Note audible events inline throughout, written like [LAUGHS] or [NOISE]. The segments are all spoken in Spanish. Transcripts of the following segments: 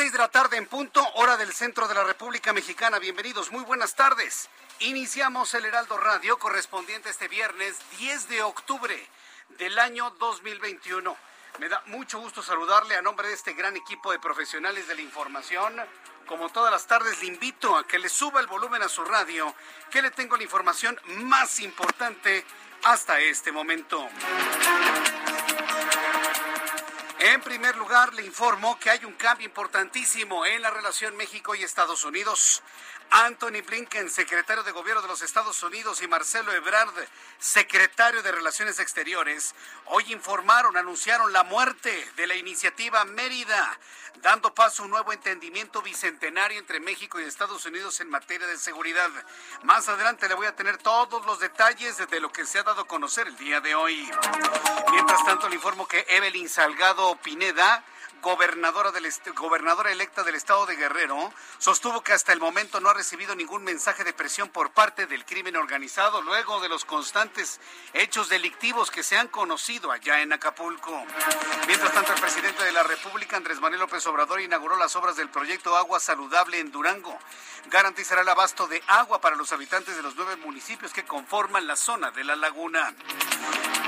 Las seis de la tarde en punto, hora del centro de la República Mexicana. Bienvenidos, muy buenas tardes. Iniciamos el Heraldo Radio correspondiente este viernes 10 de octubre del año 2021. Me da mucho gusto saludarle a nombre de este gran equipo de profesionales de la información. Como todas las tardes, le invito a que le suba el volumen a su radio, que le tengo la información más importante hasta este momento. En primer lugar, le informo que hay un cambio importantísimo en la relación México y Estados Unidos. Anthony Blinken, secretario de Gobierno de los Estados Unidos, y Marcelo Ebrard, secretario de Relaciones Exteriores, hoy informaron, anunciaron la muerte de la iniciativa Mérida, dando paso a un nuevo entendimiento bicentenario entre México y Estados Unidos en materia de seguridad. Más adelante le voy a tener todos los detalles de lo que se ha dado a conocer el día de hoy. Mientras tanto, le informo que Evelyn Salgado Pineda, gobernadora, gobernadora electa del estado de Guerrero, sostuvo que hasta el momento no ha recibido ningún mensaje de presión por parte del crimen organizado luego de los constantes hechos delictivos que se han conocido allá en Acapulco. Mientras tanto, el presidente de la República, Andrés Manuel López Obrador, inauguró las obras del proyecto Agua Saludable en Durango. Garantizará el abasto de agua para los habitantes de los nueve municipios que conforman la zona de la laguna.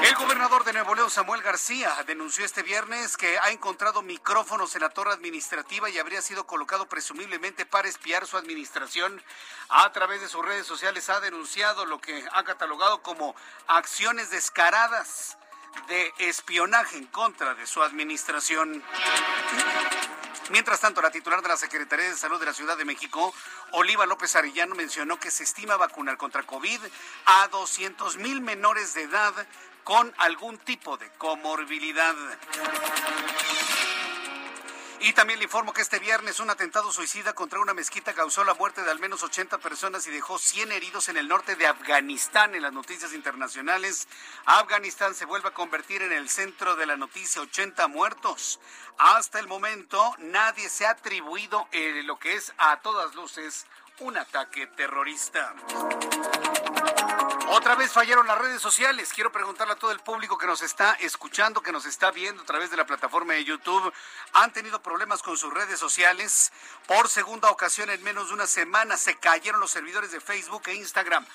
El gobernador de Nuevo León, Samuel García, denunció este viernes que ha encontrado micrófonos en la torre administrativa y habría sido colocado presumiblemente para espiar su administración. A través de sus redes sociales ha denunciado lo que ha catalogado como acciones descaradas de espionaje en contra de su administración. Mientras tanto, la titular de la Secretaría de Salud de la Ciudad de México, Oliva López Arellano, mencionó que se estima vacunar contra COVID a 200 mil menores de edad con algún tipo de comorbilidad. Y también le informo que este viernes un atentado suicida contra una mezquita causó la muerte de al menos 80 personas y dejó 100 heridos en el norte de Afganistán. En las noticias internacionales, Afganistán se vuelve a convertir en el centro de la noticia, 80 muertos. Hasta el momento, nadie se ha atribuido eh, lo que es a todas luces un ataque terrorista. Otra vez fallaron las redes sociales. Quiero preguntarle a todo el público que nos está escuchando, que nos está viendo a través de la plataforma de YouTube. ¿Han tenido problemas con sus redes sociales? Por segunda ocasión en menos de una semana se cayeron los servidores de Facebook e Instagram.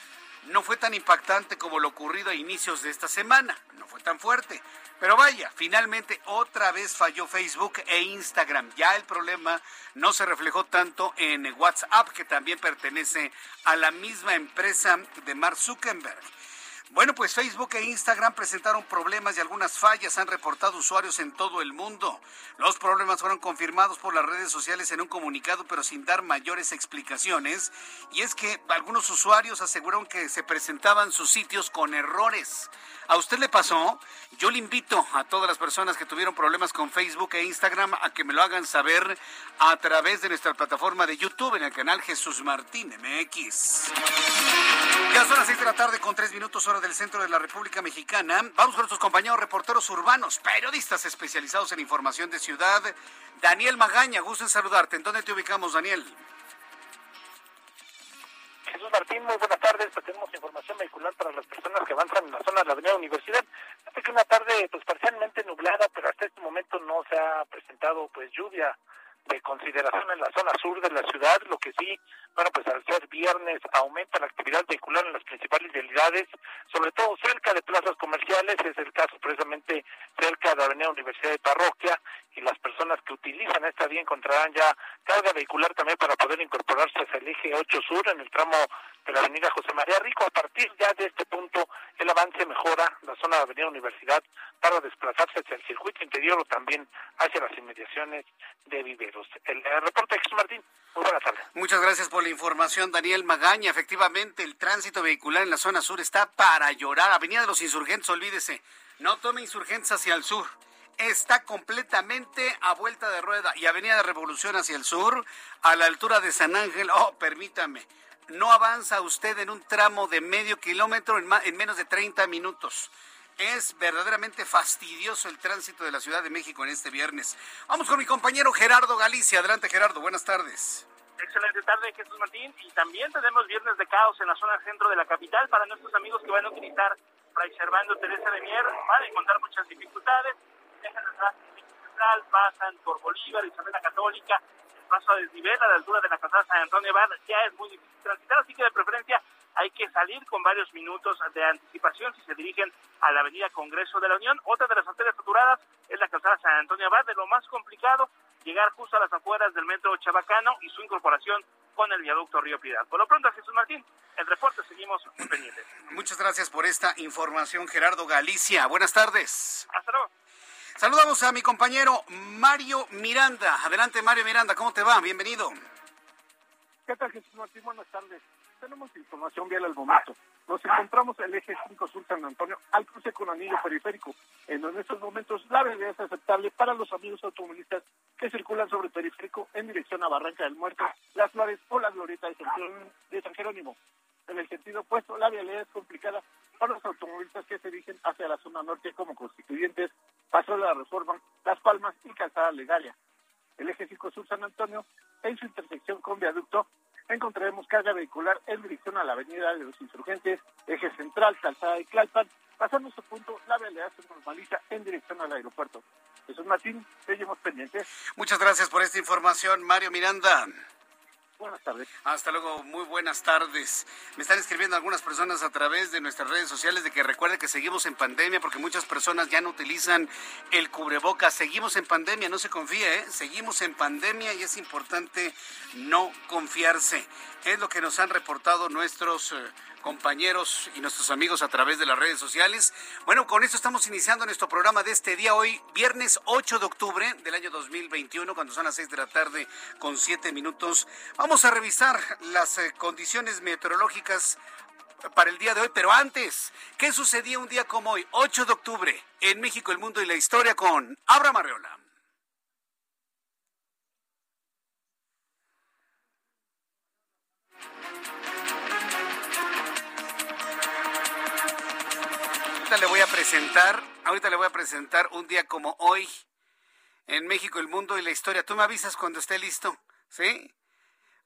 No fue tan impactante como lo ocurrido a inicios de esta semana. No fue tan fuerte. Pero vaya, finalmente otra vez falló Facebook e Instagram. Ya el problema no se reflejó tanto en WhatsApp, que también pertenece a la misma empresa de Mark Zuckerberg. Bueno, pues Facebook e Instagram presentaron problemas y algunas fallas han reportado usuarios en todo el mundo. Los problemas fueron confirmados por las redes sociales en un comunicado, pero sin dar mayores explicaciones. Y es que algunos usuarios aseguraron que se presentaban sus sitios con errores. ¿A usted le pasó? Yo le invito a todas las personas que tuvieron problemas con Facebook e Instagram a que me lo hagan saber a través de nuestra plataforma de YouTube en el canal Jesús Martín MX. Ya son las seis de la tarde con tres minutos hora del centro de la República Mexicana. Vamos con nuestros compañeros reporteros urbanos, periodistas especializados en información de ciudad. Daniel Magaña, gusto en saludarte. ¿En dónde te ubicamos, Daniel? Jesús Martín, muy buenas tardes. Pues tenemos información vehicular para las personas que avanzan en la zona de la Avenida Universidad. Hace que una tarde pues parcialmente nublada, pero hasta este momento no se ha presentado pues lluvia de consideración en la zona sur de la ciudad, lo que sí, bueno, pues al ser viernes aumenta la actividad vehicular en las principales vialidades, sobre todo cerca de plazas comerciales, es el caso precisamente cerca de Avenida Universidad de Parroquia, y las personas que utilizan esta vía encontrarán ya carga vehicular también para poder incorporarse hacia el eje 8 sur en el tramo de la avenida José María Rico. A partir ya de este punto, el avance mejora la zona de Avenida Universidad para desplazarse hacia el circuito interior o también hacia las inmediaciones de Viveros. El, reporte de Jesús Martín. Muy buenas tardes. Muchas gracias por la información, Daniel Magaña. Efectivamente, el tránsito vehicular en la zona sur está para llorar. Avenida de los Insurgentes, olvídese, no tome insurgentes hacia el sur está completamente a vuelta de rueda y Avenida de Revolución hacia el sur, a la altura de San Ángel, oh, permítame, no avanza usted en un tramo de medio kilómetro en, en menos de 30 minutos. Es verdaderamente fastidioso el tránsito de la Ciudad de México en este viernes. Vamos con mi compañero Gerardo Galicia. Adelante, Gerardo. Buenas tardes. Excelente tarde, Jesús Martín. Y también tenemos viernes de caos en la zona centro de la capital para nuestros amigos que van a utilizar Fray Servando Teresa de Mier. Van a encontrar muchas dificultades. Dejan atrás el central, pasan por Bolívar, Isabela Católica, paso a desnivel a la altura de la casada San Antonio Bar ya es muy difícil transitar, así que de preferencia hay que salir con varios minutos de anticipación si se dirigen a la avenida Congreso de la Unión. Otra de las arterias saturadas es la calzada San Antonio Abad, de lo más complicado llegar justo a las afueras del metro Chabacano y su incorporación con el viaducto Río Piedad. Por lo pronto, Jesús Martín, el reporte seguimos muy pendientes. Muchas gracias por esta información, Gerardo Galicia. Buenas tardes. Hasta luego. Saludamos a mi compañero Mario Miranda. Adelante, Mario Miranda, ¿cómo te va? Bienvenido. ¿Qué tal, Jesús Martín? Buenas tardes. Tenemos información vial al momento. Nos encontramos en el eje 5 Sur San Antonio al cruce con anillo periférico, en estos momentos la velocidad es aceptable para los amigos automovilistas que circulan sobre el periférico en dirección a Barranca del Muerto, Las Flores o la Glorieta de San Jerónimo. En el sentido opuesto, la vialidad es complicada para los automovilistas que se dirigen hacia la zona norte como constituyentes, Paso la Reforma, Las Palmas y Calzada Legaria. El eje 5 Sur San Antonio, en su intersección con viaducto, encontraremos carga vehicular en dirección a la avenida de los insurgentes, eje central, calzada de Clalpan. Pasando este punto, la vialidad se normaliza en dirección al aeropuerto. Jesús Martín, seguimos pendientes. Muchas gracias por esta información, Mario Miranda. Buenas tardes. Hasta luego, muy buenas tardes. Me están escribiendo algunas personas a través de nuestras redes sociales de que recuerde que seguimos en pandemia porque muchas personas ya no utilizan el cubrebocas. Seguimos en pandemia, no se confíe, ¿eh? seguimos en pandemia y es importante no confiarse. Es lo que nos han reportado nuestros... Eh, compañeros y nuestros amigos a través de las redes sociales. Bueno, con esto estamos iniciando nuestro programa de este día hoy, viernes 8 de octubre del año 2021, cuando son las 6 de la tarde con 7 minutos. A revisar las eh, condiciones meteorológicas para el día de hoy, pero antes, ¿qué sucedía un día como hoy, 8 de octubre, en México, el mundo y la historia con Abraham Arreola? ahorita le voy a presentar, ahorita le voy a presentar un día como hoy en México, el mundo y la historia. Tú me avisas cuando esté listo, ¿sí?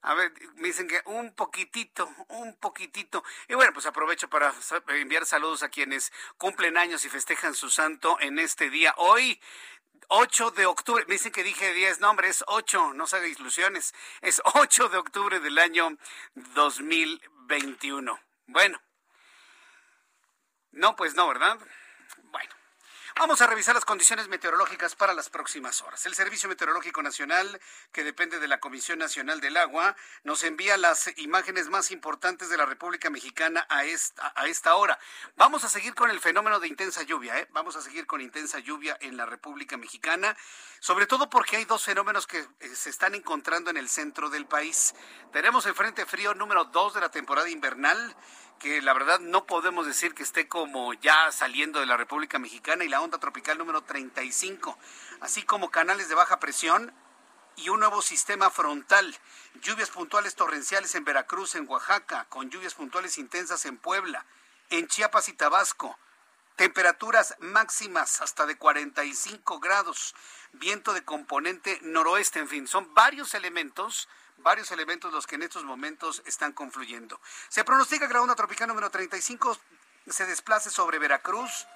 A ver, me dicen que un poquitito, un poquitito. Y bueno, pues aprovecho para enviar saludos a quienes cumplen años y festejan su santo en este día. Hoy, 8 de octubre, me dicen que dije 10, no hombre, es 8, no se haga ilusiones. Es 8 de octubre del año 2021. Bueno, no, pues no, ¿verdad? Vamos a revisar las condiciones meteorológicas para las próximas horas. El Servicio Meteorológico Nacional, que depende de la Comisión Nacional del Agua, nos envía las imágenes más importantes de la República Mexicana a esta, a esta hora. Vamos a seguir con el fenómeno de intensa lluvia, ¿eh? Vamos a seguir con intensa lluvia en la República Mexicana, sobre todo porque hay dos fenómenos que eh, se están encontrando en el centro del país. Tenemos el Frente Frío número 2 de la temporada invernal que la verdad no podemos decir que esté como ya saliendo de la República Mexicana y la onda tropical número 35, así como canales de baja presión y un nuevo sistema frontal. Lluvias puntuales torrenciales en Veracruz, en Oaxaca, con lluvias puntuales intensas en Puebla, en Chiapas y Tabasco. Temperaturas máximas hasta de 45 grados, viento de componente noroeste, en fin, son varios elementos varios elementos los que en estos momentos están confluyendo. Se pronostica que la onda tropical número 35 se desplace sobre Veracruz,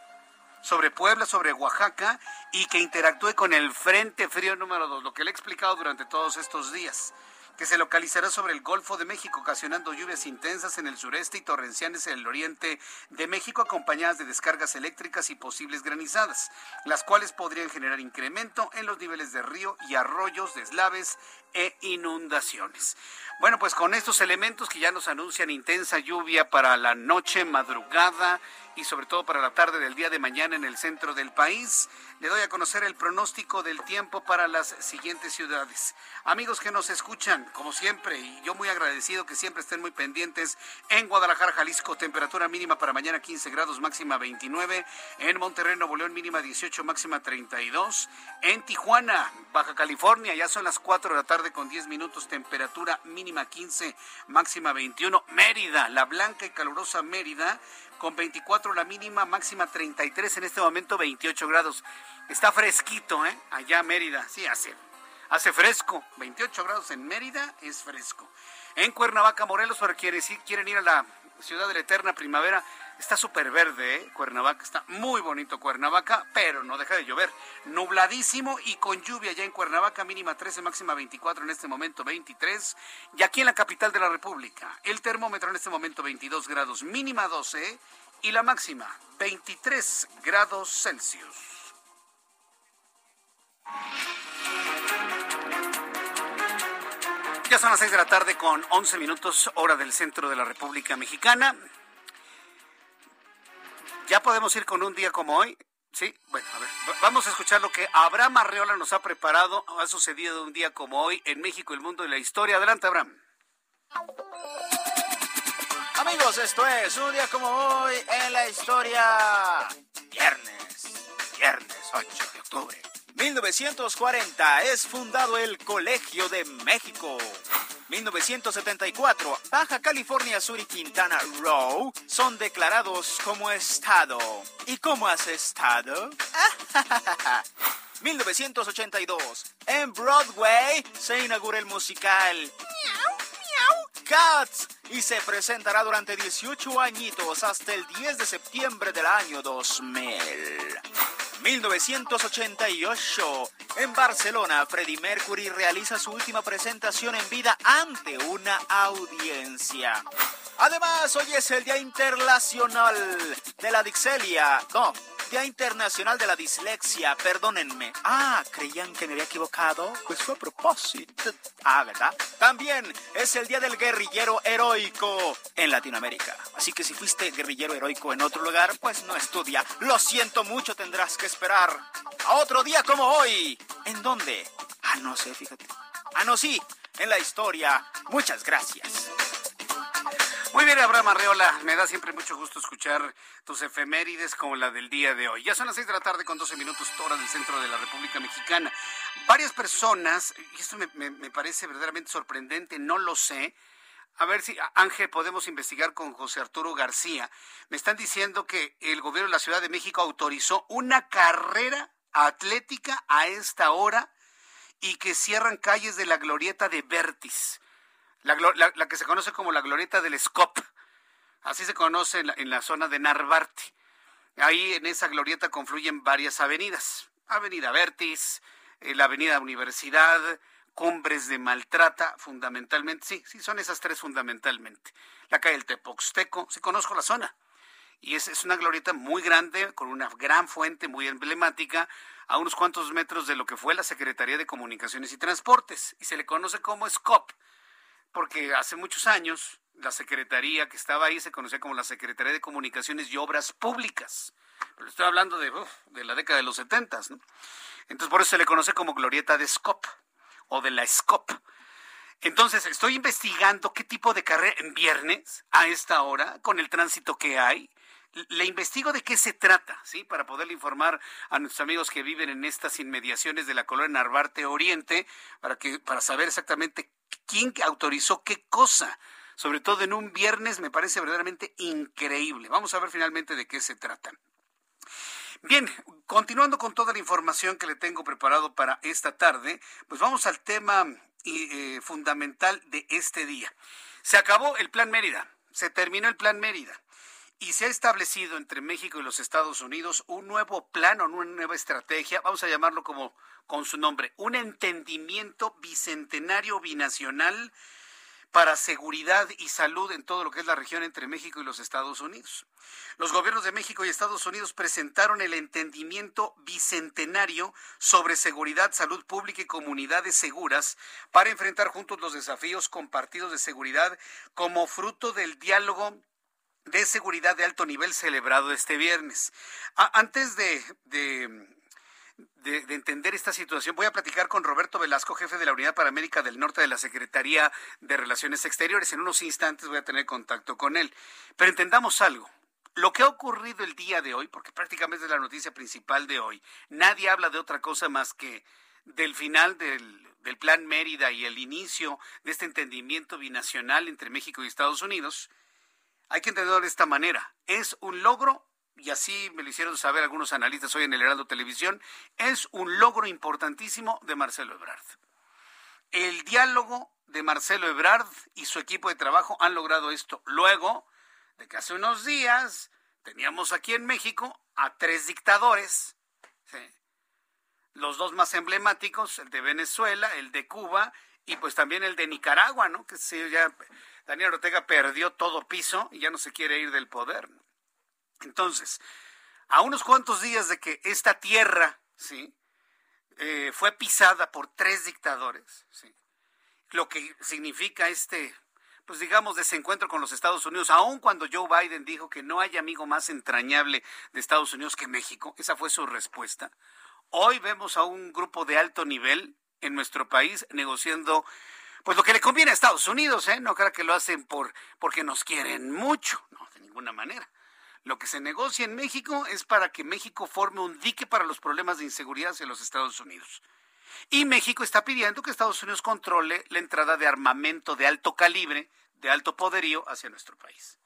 sobre Puebla, sobre Oaxaca y que interactúe con el Frente Frío número 2, lo que le he explicado durante todos estos días que se localizará sobre el Golfo de México, ocasionando lluvias intensas en el sureste y torrenciales en el oriente de México, acompañadas de descargas eléctricas y posibles granizadas, las cuales podrían generar incremento en los niveles de río y arroyos, deslaves e inundaciones. Bueno, pues con estos elementos que ya nos anuncian intensa lluvia para la noche, madrugada y sobre todo para la tarde del día de mañana en el centro del país. Le doy a conocer el pronóstico del tiempo para las siguientes ciudades. Amigos que nos escuchan, como siempre, y yo muy agradecido que siempre estén muy pendientes, en Guadalajara, Jalisco, temperatura mínima para mañana 15 grados, máxima 29. En Monterrey, Nuevo León, mínima 18, máxima 32. En Tijuana, Baja California, ya son las 4 de la tarde con 10 minutos, temperatura mínima 15, máxima 21. Mérida, la blanca y calurosa Mérida, con 24 la mínima, máxima 33, en este momento 28 grados. Está fresquito, ¿eh? Allá Mérida, sí, hace, hace fresco. 28 grados en Mérida es fresco. En Cuernavaca, Morelos, para quienes quieren ir a la ciudad de la eterna primavera, Está súper verde, ¿eh? Cuernavaca. Está muy bonito Cuernavaca, pero no deja de llover. Nubladísimo y con lluvia ya en Cuernavaca, mínima 13, máxima 24, en este momento 23. Y aquí en la capital de la República, el termómetro en este momento 22 grados, mínima 12 y la máxima 23 grados Celsius. Ya son las 6 de la tarde con 11 minutos hora del centro de la República Mexicana. ¿Ya podemos ir con un día como hoy? Sí, bueno, a ver, vamos a escuchar lo que Abraham Arreola nos ha preparado. Ha sucedido un día como hoy en México, el mundo y la historia. Adelante, Abraham. Amigos, esto es un día como hoy en la historia. Viernes, viernes 8 de octubre. 1940 es fundado el Colegio de México. 1974, Baja California Sur y Quintana Roo son declarados como estado. ¿Y cómo has estado? [LAUGHS] 1982, en Broadway se inaugura el musical Cats y se presentará durante 18 añitos hasta el 10 de septiembre del año 2000. 1988. En Barcelona, Freddie Mercury realiza su última presentación en vida ante una audiencia. Además, hoy es el Día Internacional de la Dixelia. No, Día Internacional de la Dislexia, perdónenme. Ah, ¿creían que me había equivocado? Pues fue a propósito. Ah, ¿verdad? También es el Día del Guerrillero Heroico en Latinoamérica. Así que si fuiste guerrillero heroico en otro lugar, pues no estudia. Lo siento mucho, tendrás que esperar a otro día como hoy. ¿En dónde? Ah, no sé, fíjate. Ah, no, sí, en la historia. Muchas gracias. Muy bien, Abraham Arreola, me da siempre mucho gusto escuchar tus efemérides como la del día de hoy. Ya son las seis de la tarde con 12 minutos, hora del centro de la República Mexicana. Varias personas, y esto me, me parece verdaderamente sorprendente, no lo sé, a ver si, Ángel, podemos investigar con José Arturo García. Me están diciendo que el gobierno de la Ciudad de México autorizó una carrera atlética a esta hora y que cierran calles de la glorieta de Vertis la, que se conoce como la glorieta del Scop. Así se conoce en la, zona de Narvarte. Ahí en esa glorieta confluyen varias avenidas. Avenida Vertis, eh, la Avenida Universidad, Cumbres de Maltrata, fundamentalmente. Sí, sí, son esas tres fundamentalmente. La calle del Tepoxteco, sí conozco la zona. Y es, es una glorieta muy grande, con una gran fuente muy emblemática, a unos cuantos metros de lo que fue la Secretaría de Comunicaciones y Transportes. Y se le conoce como SCOP porque hace muchos años la secretaría que estaba ahí se conocía como la Secretaría de Comunicaciones y Obras Públicas. Pero estoy hablando de, de la década de los setentas, ¿no? Entonces por eso se le conoce como Glorieta de Scop o de la Scop. Entonces estoy investigando qué tipo de carrera en viernes a esta hora con el tránsito que hay. Le investigo de qué se trata, ¿sí? Para poderle informar a nuestros amigos que viven en estas inmediaciones de la colonia Narvarte Oriente, para que, para saber exactamente quién autorizó qué cosa. sobre todo en un viernes, me parece verdaderamente increíble. Vamos a ver finalmente de qué se trata. Bien, continuando con toda la información que le tengo preparado para esta tarde, pues vamos al tema eh, fundamental de este día. Se acabó el Plan Mérida, se terminó el Plan Mérida y se ha establecido entre México y los Estados Unidos un nuevo plan o una nueva estrategia, vamos a llamarlo como con su nombre, un entendimiento bicentenario binacional para seguridad y salud en todo lo que es la región entre México y los Estados Unidos. Los gobiernos de México y Estados Unidos presentaron el entendimiento bicentenario sobre seguridad, salud pública y comunidades seguras para enfrentar juntos los desafíos compartidos de seguridad como fruto del diálogo de seguridad de alto nivel celebrado este viernes. antes de, de, entender esta situación, voy a platicar con Roberto Velasco, jefe de la Unidad para América del Norte de la Secretaría de Relaciones Exteriores. En unos instantes voy a tener contacto con él. Pero entendamos algo. Lo que ha ocurrido el día de hoy, porque prácticamente es la noticia principal de hoy, nadie habla de otra cosa más que del final del, del Plan Mérida y el inicio de este entendimiento binacional entre México y Estados Unidos, hay que entenderlo de esta manera. Es un logro y así me lo hicieron saber algunos analistas hoy en el Heraldo Televisión, es un logro importantísimo de Marcelo Ebrard. El diálogo de Marcelo Ebrard y su equipo de trabajo han logrado esto luego de que hace unos días teníamos aquí en México a tres dictadores, los dos más emblemáticos, el de Venezuela, el de Cuba y pues también el de Nicaragua, ¿no? Que sí, ya Daniel Ortega perdió todo piso y ya no se quiere ir del poder. Entonces, a unos cuantos días de que esta tierra, ¿sí? Eh, fue pisada por tres dictadores, ¿sí? Lo que significa este, pues digamos, desencuentro con los Estados Unidos, aun cuando Joe Biden dijo que no hay amigo más entrañable de Estados Unidos que México, esa fue su respuesta. Hoy vemos a un grupo de alto nivel en nuestro país negociando pues lo que le conviene a Estados Unidos, ¿eh? No creo que lo hacen por porque nos quieren mucho, no, de ninguna manera. Lo que se negocia en México es para que México forme un dique para los problemas de inseguridad hacia los Estados Unidos. Y México está pidiendo que Estados Unidos controle la entrada de armamento de alto calibre, de alto poderío hacia nuestro país.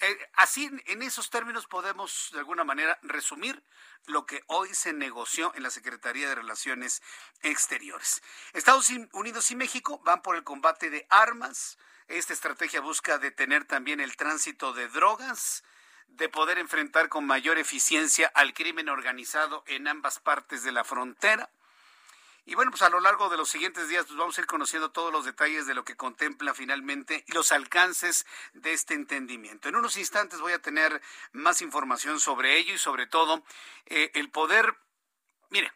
Eh, así, en esos términos podemos de alguna manera resumir lo que hoy se negoció en la Secretaría de Relaciones Exteriores. Estados Unidos y México van por el combate de armas. Esta estrategia busca detener también el tránsito de drogas, de poder enfrentar con mayor eficiencia al crimen organizado en ambas partes de la frontera. Y bueno, pues a lo largo de los siguientes días pues vamos a ir conociendo todos los detalles de lo que contempla finalmente y los alcances de este entendimiento. En unos instantes voy a tener más información sobre ello y sobre todo eh, el poder, mire,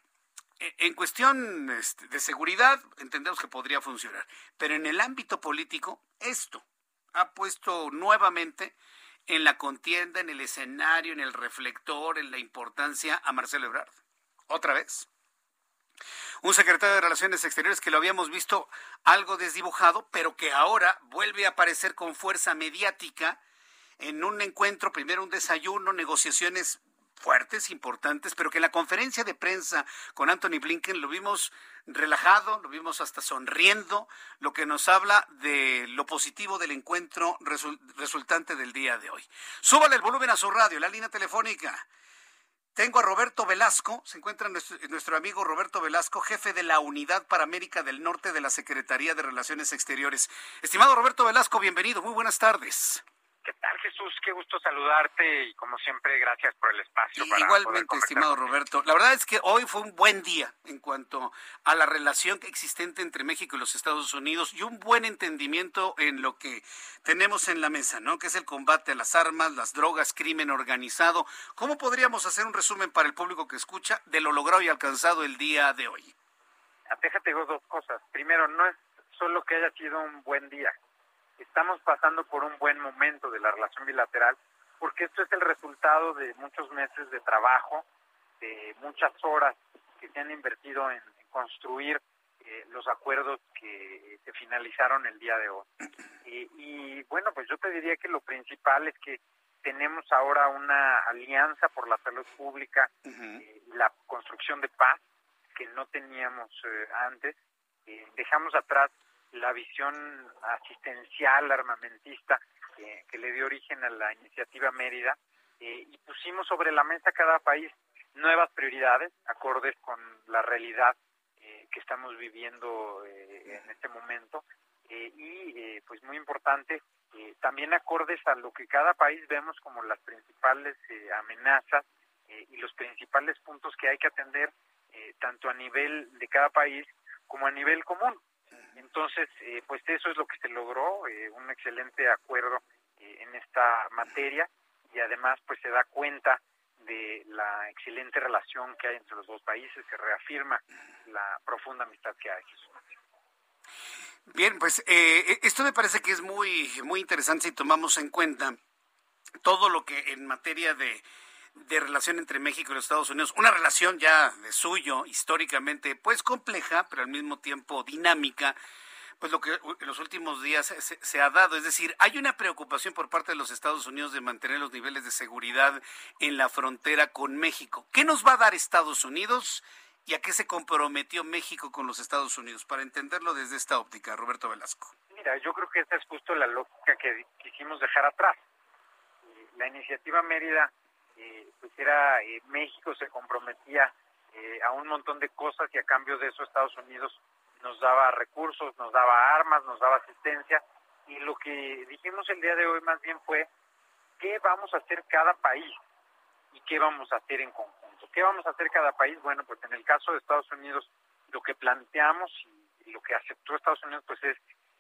e, en cuestión este, de seguridad entendemos que podría funcionar, pero en el ámbito político esto ha puesto nuevamente en la contienda, en el escenario, en el reflector, en la importancia a Marcelo Ebrard. Otra vez. Un secretario de Relaciones Exteriores que lo habíamos visto algo desdibujado, pero que ahora vuelve a aparecer con fuerza mediática en un encuentro, primero un desayuno, negociaciones fuertes, importantes, pero que en la conferencia de prensa con Anthony Blinken lo vimos relajado, lo vimos hasta sonriendo, lo que nos habla de lo positivo del encuentro resultante del día de hoy. Súbale el volumen a su radio, la línea telefónica. Tengo a Roberto Velasco, se encuentra nuestro, nuestro, amigo Roberto Velasco, jefe de la Unidad para América del Norte de la Secretaría de Relaciones Exteriores. Estimado Roberto Velasco, bienvenido, muy buenas tardes. ¿Qué tal, Jesús? Qué gusto saludarte y como siempre, gracias por el espacio. igualmente, estimado Roberto. La verdad es que hoy fue un buen día en cuanto a la relación existente entre México y los Estados Unidos y un buen entendimiento en lo que tenemos en la mesa, ¿no? Que es el combate a las armas, las drogas, crimen organizado. ¿Cómo podríamos hacer un resumen para el público que escucha de lo logrado y alcanzado el día de hoy? Déjate dos cosas. Primero, no es solo que haya sido un buen día estamos pasando por un buen momento de la relación bilateral, porque esto es el resultado de muchos meses de trabajo, de muchas horas que se han invertido en, construir eh, los acuerdos que se finalizaron el día de hoy. y bueno, pues yo te diría que lo principal es que tenemos ahora una alianza por la salud pública y la construcción de paz que no teníamos eh, antes. Eh, dejamos atrás la visión asistencial, armamentista, que le dio origen a la iniciativa Mérida, y pusimos sobre la mesa cada país nuevas prioridades, acordes con la realidad que estamos viviendo en este momento, y pues muy importante, también acordes a lo que cada país vemos como las principales amenazas y los principales puntos que hay que atender tanto a nivel de cada país como a nivel común. Entonces, eh, pues eso es lo que se logró, eh, un excelente acuerdo eh, en esta materia y además pues se da cuenta de la excelente relación que hay entre los dos países, se reafirma la profunda amistad que hay. Bien, pues esto me parece que es muy, muy interesante si tomamos en cuenta todo lo que en materia de de relación entre México y los Estados Unidos, una relación ya de suyo, históricamente, pues compleja, pero al mismo tiempo dinámica, pues lo que en los últimos días se, ha dado. Es decir, hay una preocupación por parte de los Estados Unidos de mantener los niveles de seguridad en la frontera con México. ¿Qué nos va a dar Estados Unidos y a qué se comprometió México con los Estados Unidos? Para entenderlo desde esta óptica, Roberto Velasco. Mira, yo creo que esta es justo la lógica que quisimos dejar atrás. La iniciativa Mérida eh, pues era eh, México se comprometía eh, a un montón de cosas y a cambio de eso Estados Unidos nos daba recursos, nos daba armas, nos daba asistencia y lo que dijimos el día de hoy más bien fue qué vamos a hacer cada país y qué vamos a hacer en conjunto. ¿Qué vamos a hacer cada país? Bueno, pues en el caso de Estados Unidos lo que planteamos y, lo que aceptó Estados Unidos pues es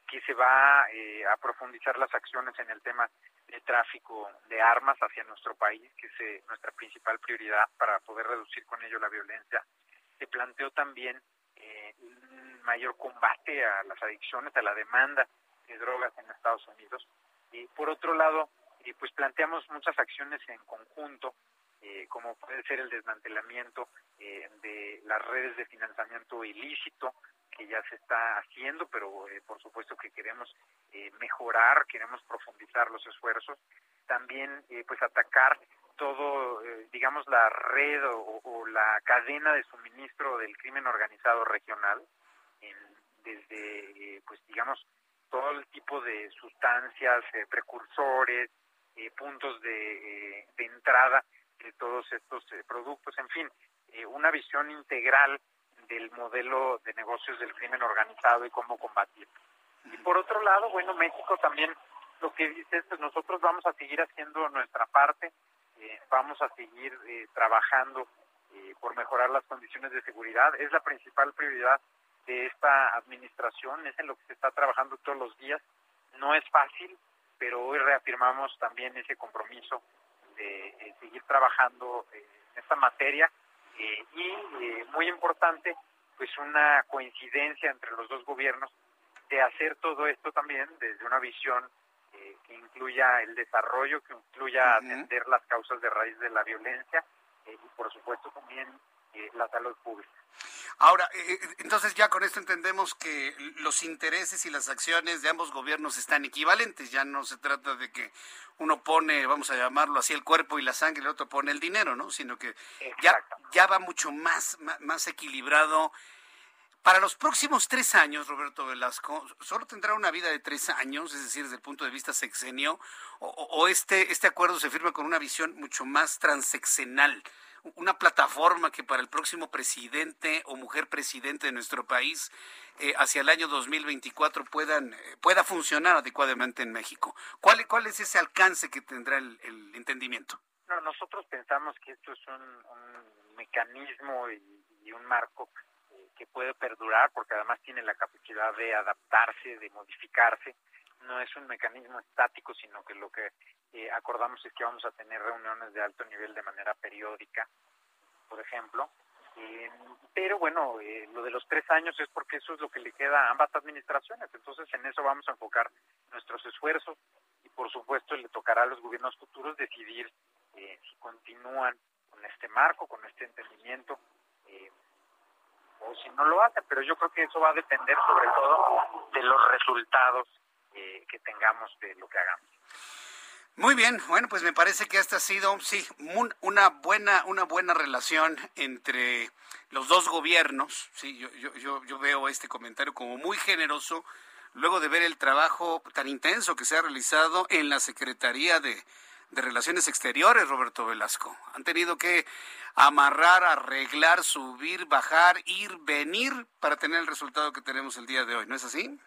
que se va eh, a profundizar las acciones en el tema de tráfico de armas hacia nuestro país, que es eh, nuestra principal prioridad para poder reducir con ello la violencia. Se planteó también eh, un mayor combate a las adicciones, a la demanda de drogas en Estados Unidos. Y por otro lado, pues planteamos muchas acciones en conjunto, como puede ser el desmantelamiento de las redes de financiamiento ilícito, que ya se está haciendo, pero eh, por supuesto que queremos eh, mejorar, queremos profundizar los esfuerzos, también eh, pues atacar todo, digamos, la red o, la cadena de suministro del crimen organizado regional, desde, pues digamos, todo el tipo de sustancias, precursores, puntos de, entrada de todos estos productos, en fin, una visión integral del modelo de negocios del crimen organizado y cómo combatir. Y por otro lado, bueno, México también lo que dice es que nosotros vamos a seguir haciendo nuestra parte, eh, vamos a seguir eh, trabajando eh, por mejorar las condiciones de seguridad. Es la principal prioridad de esta administración, es en lo que se está trabajando todos los días. No es fácil, pero hoy reafirmamos también ese compromiso de seguir trabajando en esta materia eh, y eh, muy importante, pues una coincidencia entre los dos gobiernos de hacer todo esto también desde una visión eh, que incluya el desarrollo, que incluya atender las causas de raíz de la violencia y por supuesto también la salud pública. Ahora, entonces ya con esto entendemos que los intereses y las acciones de ambos gobiernos están equivalentes. Ya no se trata de que uno pone, vamos a llamarlo así, el cuerpo y la sangre, y el otro pone el dinero, ¿no? Sino que ya, ya va mucho más, más, equilibrado. Para los próximos tres años, Roberto Velasco, ¿solo tendrá una vida de tres años, es decir, desde el punto de vista sexenio, o, o este, este acuerdo se firma con una visión mucho más transeccional? Una plataforma que para el próximo presidente o mujer presidente de nuestro país eh, hacia el año 2024 puedan, eh, pueda funcionar adecuadamente en México. ¿Cuál, ¿Cuál es ese alcance que tendrá el, entendimiento? No, nosotros pensamos que esto es un, mecanismo y, un marco eh, que puede perdurar porque además tiene la capacidad de adaptarse, de modificarse. No es un mecanismo estático, sino que lo que acordamos es que vamos a tener reuniones de alto nivel de manera periódica, por ejemplo, eh, pero bueno, eh, lo de los tres años es porque eso es lo que le queda a ambas administraciones, entonces en eso vamos a enfocar nuestros esfuerzos y por supuesto le tocará a los gobiernos futuros decidir eh, si continúan con este marco, con este entendimiento o si no lo hacen, pero yo creo que eso va a depender sobre todo de los resultados que tengamos de lo que hagamos. Muy bien, bueno, pues me parece que esta ha sido, sí, una buena, una buena relación entre los dos gobiernos. Sí, yo, yo, yo, veo este comentario como muy generoso, luego de ver el trabajo tan intenso que se ha realizado en la Secretaría de, de Relaciones Exteriores, Roberto Velasco. Han tenido que amarrar, arreglar, subir, bajar, ir, venir para tener el resultado que tenemos el día de hoy, ¿no es así?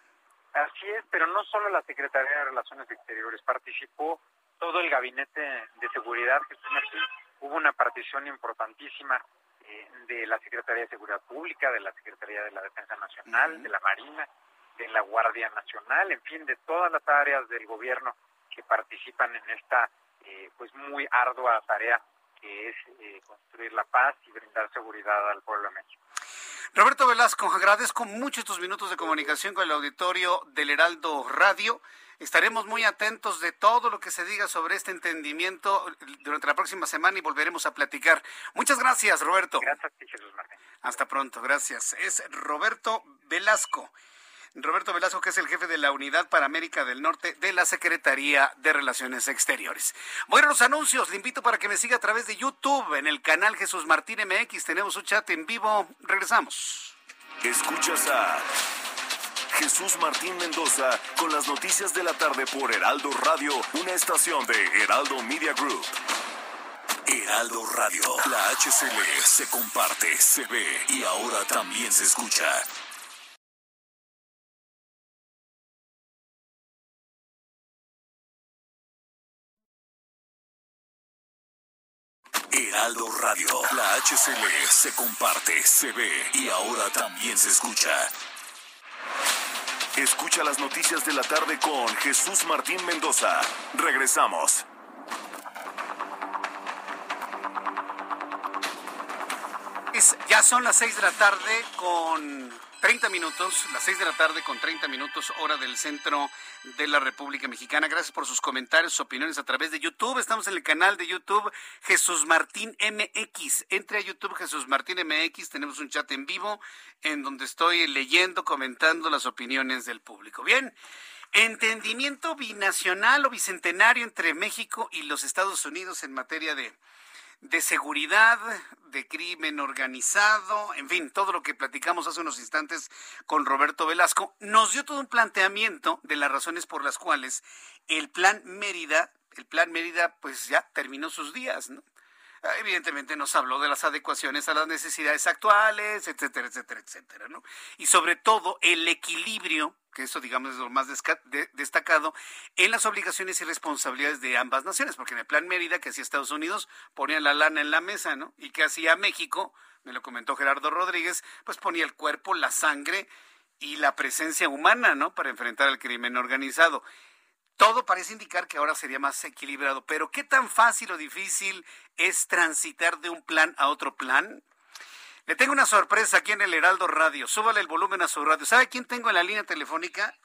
Así es, pero no solo la Secretaría de Relaciones Exteriores, participó todo el gabinete de seguridad, que hubo una partición importantísima eh, de la Secretaría de Seguridad Pública, de la Secretaría de la Defensa Nacional, de la Marina, de la Guardia Nacional, en fin, de todas las áreas del gobierno que participan en esta eh, pues muy ardua tarea que es eh, construir la paz y brindar seguridad al pueblo de México. Roberto Velasco, agradezco mucho estos minutos de comunicación con el auditorio del Heraldo Radio. Estaremos muy atentos de todo lo que se diga sobre este entendimiento durante la próxima semana y volveremos a platicar. Muchas gracias, Roberto. Gracias, Jesús Martín. Hasta pronto, gracias. Es Roberto Velasco. Roberto Velasco, que es el jefe de la Unidad para América del Norte de la Secretaría de Relaciones Exteriores. Voy a los anuncios. Le invito para que me siga a través de YouTube en el canal Jesús Martín MX. Tenemos un chat en vivo. Regresamos. Escuchas a Jesús Martín Mendoza con las noticias de la tarde por Heraldo Radio, una estación de Heraldo Media Group. Heraldo Radio, la HCL se comparte, se ve y ahora también se escucha. Radio. La HCL se comparte, se ve y ahora también se escucha. Escucha las noticias de la tarde con Jesús Martín Mendoza. Regresamos. ya son las seis de la tarde con 30 minutos, las 6 de la tarde con 30 minutos, hora del centro de la República Mexicana. Gracias por sus comentarios, sus opiniones a través de YouTube. Estamos en el canal de YouTube Jesús Martín MX. Entre a YouTube Jesús Martín MX, tenemos un chat en vivo en donde estoy leyendo, comentando las opiniones del público. Bien. Entendimiento binacional o bicentenario entre México y los Estados Unidos en materia de de seguridad, de crimen organizado, en fin, todo lo que platicamos hace unos instantes con Roberto Velasco, nos dio todo un planteamiento de las razones por las cuales el plan Mérida, el plan Mérida pues ya terminó sus días, ¿no? Evidentemente nos habló de las adecuaciones a las necesidades actuales, etcétera, etcétera, etcétera, ¿no? Y sobre todo el equilibrio que eso digamos es lo más destacado, en las obligaciones y responsabilidades de ambas naciones, porque en el plan Mérida que hacía Estados Unidos ponía la lana en la mesa, ¿no? Y que hacía México, me lo comentó Gerardo Rodríguez, pues ponía el cuerpo, la sangre y la presencia humana, ¿no? Para enfrentar al crimen organizado. Todo parece indicar que ahora sería más equilibrado, pero ¿qué tan fácil o difícil es transitar de un plan a otro plan? Le tengo una sorpresa aquí en el Heraldo Radio. Súbale el volumen a su radio. ¿Sabe quién tengo en la línea telefónica?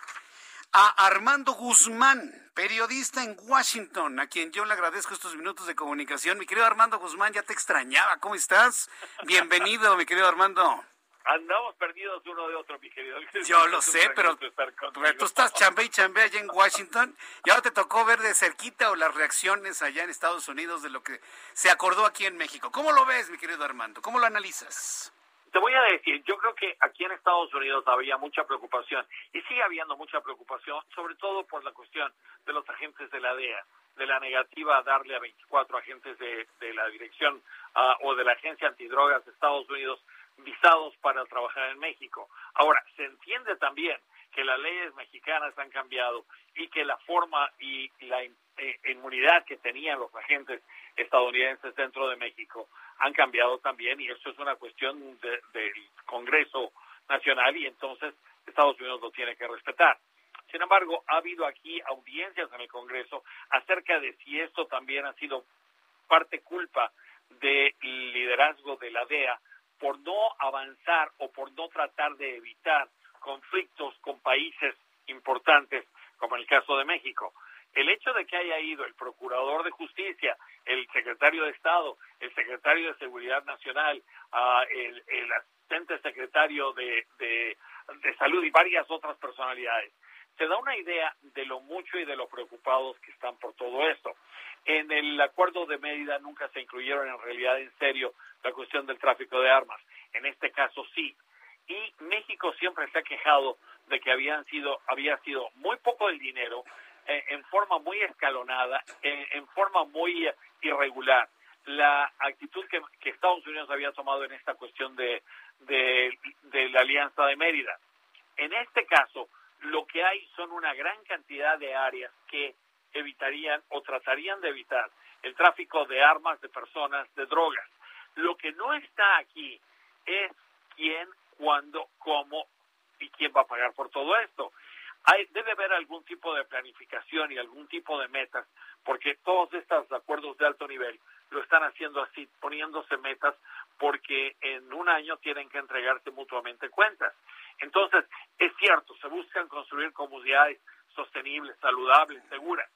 A Armando Guzmán, periodista en Washington, a quien yo le agradezco estos minutos de comunicación. Mi querido Armando Guzmán, ya te extrañaba. ¿Cómo estás? Bienvenido, mi querido Armando. Andamos perdidos uno de otro, mi querido. [LAUGHS] Yo lo sé, pero, tú estás chambe y chambe allá en Washington y ahora te tocó ver de cerquita o las reacciones allá en Estados Unidos de lo que se acordó aquí en México. ¿Cómo lo ves, mi querido Armando? ¿Cómo lo analizas? Te voy a decir, yo creo que aquí en Estados Unidos había mucha preocupación y sigue habiendo mucha preocupación, sobre todo por la cuestión de los agentes de la DEA, de la negativa a darle a 24 agentes de, la dirección ah, o de la Agencia Antidrogas de Estados Unidos visados para trabajar en México. Ahora, se entiende también que las leyes mexicanas han cambiado y que la forma y la eh, inmunidad que tenían los agentes estadounidenses dentro de México han cambiado también y eso es una cuestión del Congreso Nacional y entonces Estados Unidos lo tiene que respetar. Sin embargo, ha habido aquí audiencias en el Congreso acerca de si esto también ha sido parte culpa del liderazgo de la DEA por no avanzar o por no tratar de evitar conflictos con países importantes, como el caso de México. El hecho de que haya ido el Procurador de Justicia, el Secretario de Estado, el Secretario de Seguridad Nacional, el, asistente secretario de, de Salud y varias otras personalidades, se da una idea de lo mucho y de lo preocupados que están por todo esto. En el acuerdo de medida nunca se incluyeron en realidad en serio la cuestión del tráfico de armas. En este caso sí. Y México siempre se ha quejado de que habían sido, había sido muy poco el dinero, eh, en forma muy escalonada, en forma muy irregular. La actitud que, Estados Unidos había tomado en esta cuestión de, de la Alianza de Mérida. En este caso, lo que hay son una gran cantidad de áreas que evitarían o tratarían de evitar el tráfico de armas, de personas, de drogas. Lo que no está aquí es quién, cuándo, cómo y quién va a pagar por todo esto. Hay, debe haber algún tipo de planificación y algún tipo de metas, porque todos estos acuerdos de alto nivel lo están haciendo así, poniéndose metas, porque en un año tienen que entregarse mutuamente cuentas. Entonces, es cierto, se buscan construir comunidades sostenibles, saludables, seguras.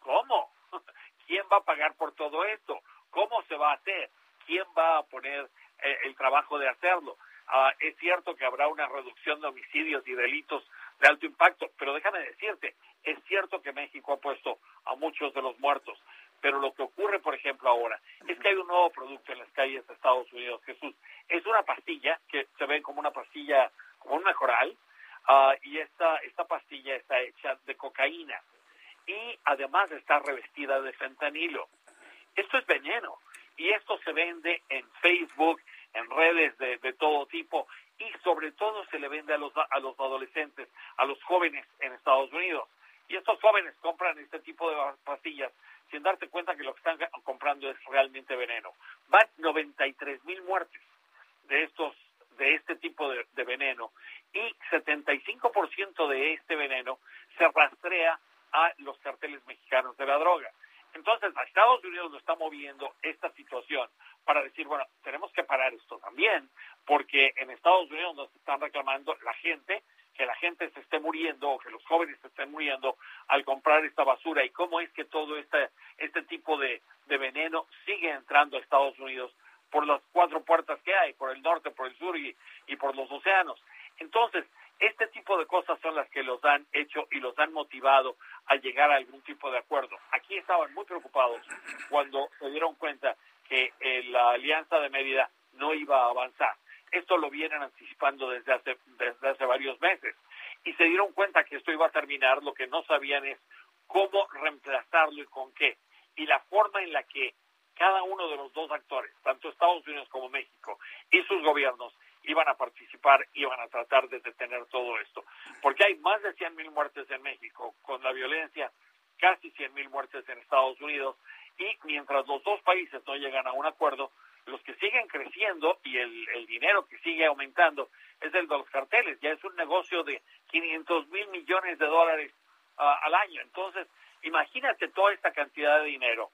¿Cómo? [LAUGHS] ¿Quién va a pagar por todo esto? ¿Cómo se va a hacer? ¿Quién va a poner eh, el trabajo de hacerlo? Ah, es cierto que habrá una reducción de homicidios y delitos de alto impacto, pero déjame decirte, es cierto que México ha puesto a muchos de los muertos, pero lo que ocurre, por ejemplo, ahora es que hay un nuevo producto en las calles de Estados Unidos, Jesús. Es una pastilla que se ve como una pastilla, como un mejoral, ah, y esta, esta pastilla está hecha de cocaína y además está revestida de fentanilo. Esto es veneno y esto se vende en Facebook, en redes de, de todo tipo y sobre todo se le vende a los, a los adolescentes, a los jóvenes en Estados Unidos. Y estos jóvenes compran este tipo de pastillas sin darte cuenta que lo que están comprando es realmente veneno. Van 93 mil muertes de estos de este tipo de, de veneno. Y 75% de este veneno se rastrea a los carteles mexicanos de la droga. Entonces, a Estados Unidos lo está moviendo esta situación para decir, bueno, tenemos que parar esto también, porque en Estados Unidos nos están reclamando la gente, que la gente se esté muriendo o que los jóvenes se estén muriendo al comprar esta basura. Y cómo es que todo este, este tipo de, de veneno sigue entrando a Estados Unidos por las cuatro puertas que hay, por el norte, por el sur y, y por los océanos. Entonces, este tipo de cosas son las que los han hecho y los han motivado a llegar a algún tipo de acuerdo. Aquí estaban muy preocupados cuando se dieron cuenta que eh, la alianza de Mérida no iba a avanzar. Esto lo vienen anticipando desde hace, desde hace varios meses y se dieron cuenta que esto iba a terminar. Lo que no sabían es cómo reemplazarlo y con qué. Y la forma en la que cada uno de los dos actores, tanto Estados Unidos como México y sus gobiernos, iban a participar, iban a tratar de detener todo esto. Porque hay más de 100 mil muertes en México, con la violencia casi 100 mil muertes en Estados Unidos, y mientras los dos países no llegan a un acuerdo, los que siguen creciendo y el, dinero que sigue aumentando es el de los carteles, ya es un negocio de 500 mil millones de dólares ah, al año. Entonces, imagínate toda esta cantidad de dinero,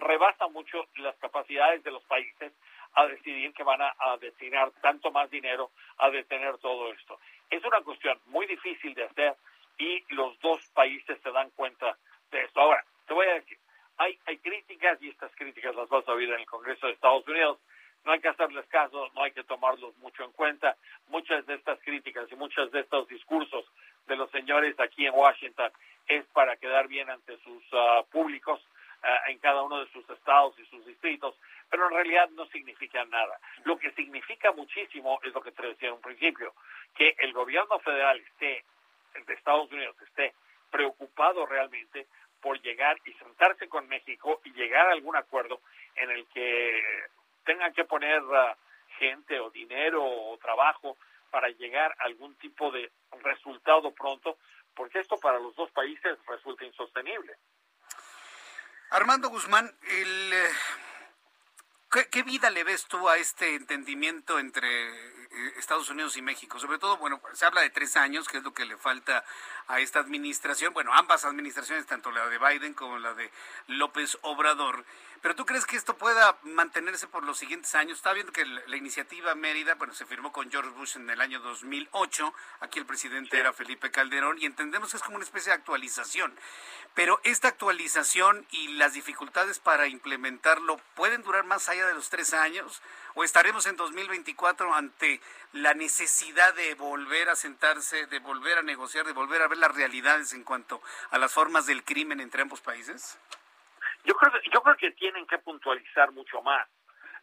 rebasa mucho las capacidades de los países a decidir que van a, destinar tanto más dinero a detener todo esto. Es una cuestión muy difícil de hacer y los dos países se dan cuenta de esto. Ahora, te voy a decir, hay, hay críticas y estas críticas las vas a oír en el Congreso de Estados Unidos. No hay que hacerles caso, no hay que tomarlos mucho en cuenta. Muchas de estas críticas y muchos de estos discursos de los señores aquí en Washington es para quedar bien ante sus ah, públicos en cada uno de sus estados y sus distritos pero en realidad no significa nada. Lo que significa muchísimo es lo que te decía en un principio, que el gobierno federal esté, de Estados Unidos esté preocupado realmente por llegar y sentarse con México y llegar a algún acuerdo en el que tengan que poner uh, gente o dinero o trabajo para llegar a algún tipo de resultado pronto, porque esto para los dos países resulta insostenible. Armando Guzmán, el, eh, ¿Qué, vida le ves tú a este entendimiento entre Estados Unidos y México? Sobre todo, bueno, se habla de tres años, que es lo que le falta a esta administración, bueno, ambas administraciones, tanto la de Biden como la de López Obrador. Pero tú crees que esto pueda mantenerse por los siguientes años? Está viendo que la, iniciativa Mérida, bueno, se firmó con George Bush en el año 2008. Aquí el presidente era Felipe Calderón y entendemos que es como una especie de actualización. Pero esta actualización y las dificultades para implementarlo pueden durar más allá de los tres años o estaremos en 2024 ante la necesidad de volver a sentarse, de volver a negociar, de volver a ver las realidades en cuanto a las formas del crimen entre ambos países? Yo creo que, yo creo que tienen que puntualizar mucho más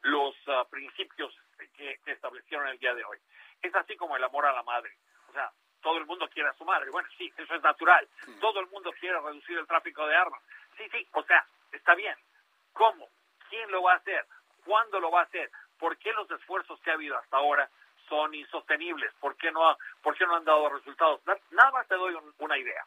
los ah, principios que, establecieron el día de hoy. Es así como el amor a la madre. O sea, todo el mundo quiere sumar. Bueno, sí, eso es natural. Todo el mundo quiere reducir el tráfico de armas. Sí, sí, o sea, está bien. ¿Cómo? ¿Quién lo va a hacer? ¿Cuándo lo va a hacer? ¿Por qué los esfuerzos que ha habido hasta ahora son insostenibles? ¿Por qué no, ha, por qué no han dado resultados? Nada más te doy una idea.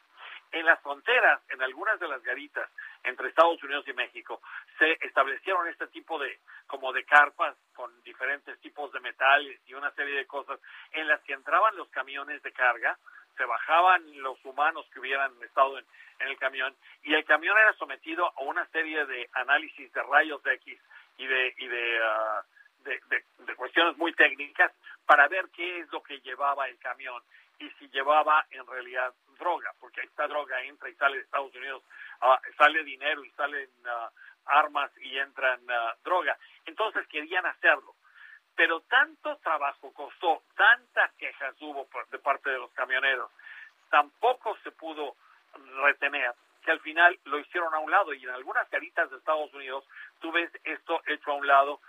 En las fronteras, en algunas de las garitas entre Estados Unidos y México, se establecieron este tipo de, como de carpas con diferentes tipos de metales y una serie de cosas en las que entraban los camiones de carga, se bajaban los humanos que hubieran estado en, el camión y el camión era sometido a una serie de análisis de rayos X y de, y de, ah, de cuestiones muy técnicas para ver qué es lo que llevaba el camión y si llevaba en realidad droga, porque esta droga entra y sale de Estados Unidos, uh, sale dinero y salen uh, armas y entran uh, droga. Entonces querían hacerlo. Pero tanto trabajo costó, tantas quejas hubo por, de parte de los camioneros, tampoco se pudo retener que al final lo hicieron a un lado y en algunas caritas de Estados Unidos tú ves esto hecho a un lado,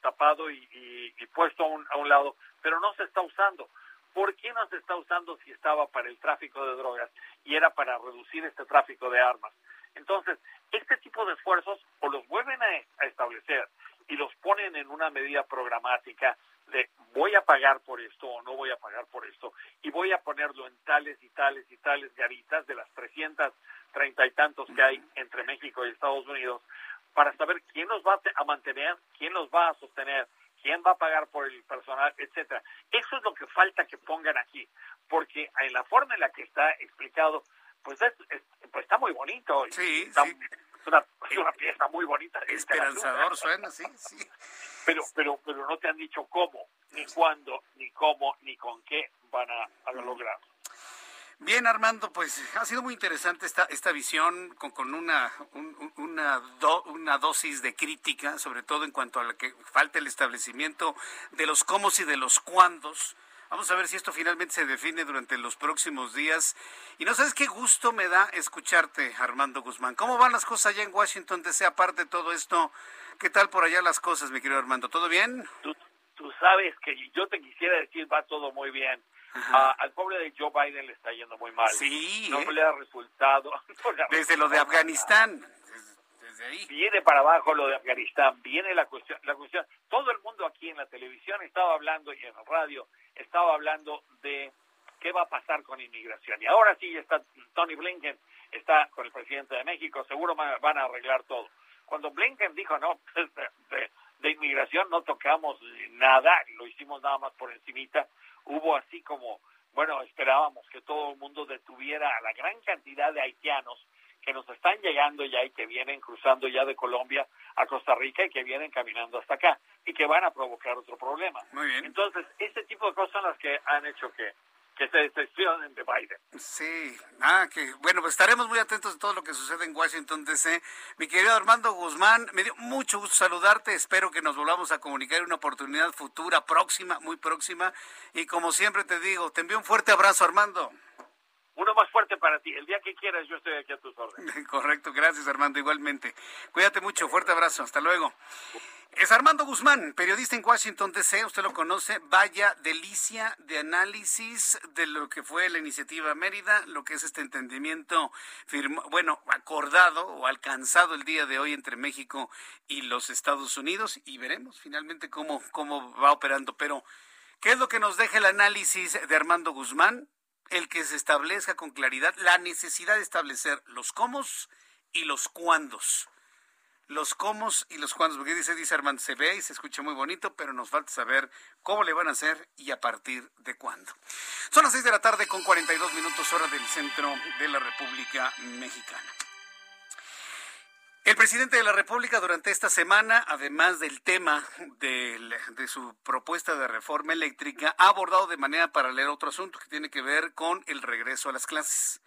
tapado y, y, y puesto a un, a un lado, pero no se está usando ¿Por qué no se está usando si estaba para el tráfico de drogas y era para reducir este tráfico de armas? Entonces, este tipo de esfuerzos o los vuelven a, establecer y los ponen en una medida programática de voy a pagar por esto o no voy a pagar por esto y voy a ponerlo en tales y tales y tales garitas de las 330 y tantos que hay entre México y Estados Unidos para saber quién los va a mantener, quién los va a sostener quién va a pagar por el personal, etcétera. Eso es lo que falta que pongan aquí, porque en la forma en la que está explicado, pues, es, pues está muy bonito. Sí, está, sí. Es una, es una pieza muy bonita. Esperanzador suena, sí, sí. Pero, pero, pero no te han dicho cómo, ni cuándo, ni cómo, ni con qué van a, a lograrlo. Bien, Armando, pues ha sido muy interesante esta, esta visión con, con una, una, una dosis de crítica, sobre todo en cuanto a la que falta el establecimiento de los cómo y de los cuándos. Vamos a ver si esto finalmente se define durante los próximos días. Y no sabes qué gusto me da escucharte, Armando Guzmán. ¿Cómo van las cosas allá en Washington, DC, aparte de todo esto? ¿Qué tal por allá las cosas, mi querido Armando? ¿Todo bien? Tú, tú sabes que yo te quisiera decir, va todo muy bien al pobre de Joe Biden le está yendo muy mal. Sí. No ¿eh? le ha resultado. [LAUGHS] Desde lo de Afganistán. Desde ahí. Viene para abajo lo de Afganistán, viene la cuestión, la cuestión. Todo el mundo aquí en la televisión estaba hablando y en la radio estaba hablando de qué va a pasar con inmigración. Y ahora sí está Tony Blinken, está con el presidente de México, seguro van a arreglar todo. Cuando Blinken dijo, no, [LAUGHS] de, inmigración no tocamos nada, lo hicimos nada más por encimita, hubo así como, bueno, esperábamos que todo el mundo detuviera a la gran cantidad de haitianos que nos están llegando ya y que vienen cruzando ya de Colombia a Costa Rica y que vienen caminando hasta acá y que van a provocar otro problema. Muy bien. Entonces, este tipo de cosas son las que han hecho que que se decepcionen de Biden. Sí, ah, que bueno, pues estaremos muy atentos a todo lo que sucede en Washington DC. Mi querido Armando Guzmán, me dio mucho gusto saludarte, espero que nos volvamos a comunicar en una oportunidad futura, próxima, muy próxima, y como siempre te digo, te envío un fuerte abrazo, Armando. Uno más fuerte para ti. El día que quieras, yo estoy aquí a tus órdenes. [LAUGHS] Correcto, gracias Armando, igualmente. Cuídate mucho, fuerte abrazo, hasta luego. Es Armando Guzmán, periodista en Washington DC, usted lo conoce, vaya delicia de análisis de lo que fue la iniciativa Mérida, lo que es este entendimiento bueno, acordado o alcanzado el día de hoy entre México y los Estados Unidos y veremos finalmente cómo, cómo va operando. Pero, ¿qué es lo que nos deja el análisis de Armando Guzmán? El que se establezca con claridad la necesidad de establecer los cómo y los cuándos los cómo y los cuándos, porque dice, dice Armando, se ve y se escucha muy bonito, pero nos falta saber cómo le van a hacer y a partir de cuándo. Son las seis de la tarde con 42 minutos hora del centro de la República Mexicana. El presidente de la República durante esta semana, además del tema de, de, su propuesta de reforma eléctrica, ha abordado de manera paralela otro asunto que tiene que ver con el regreso a las clases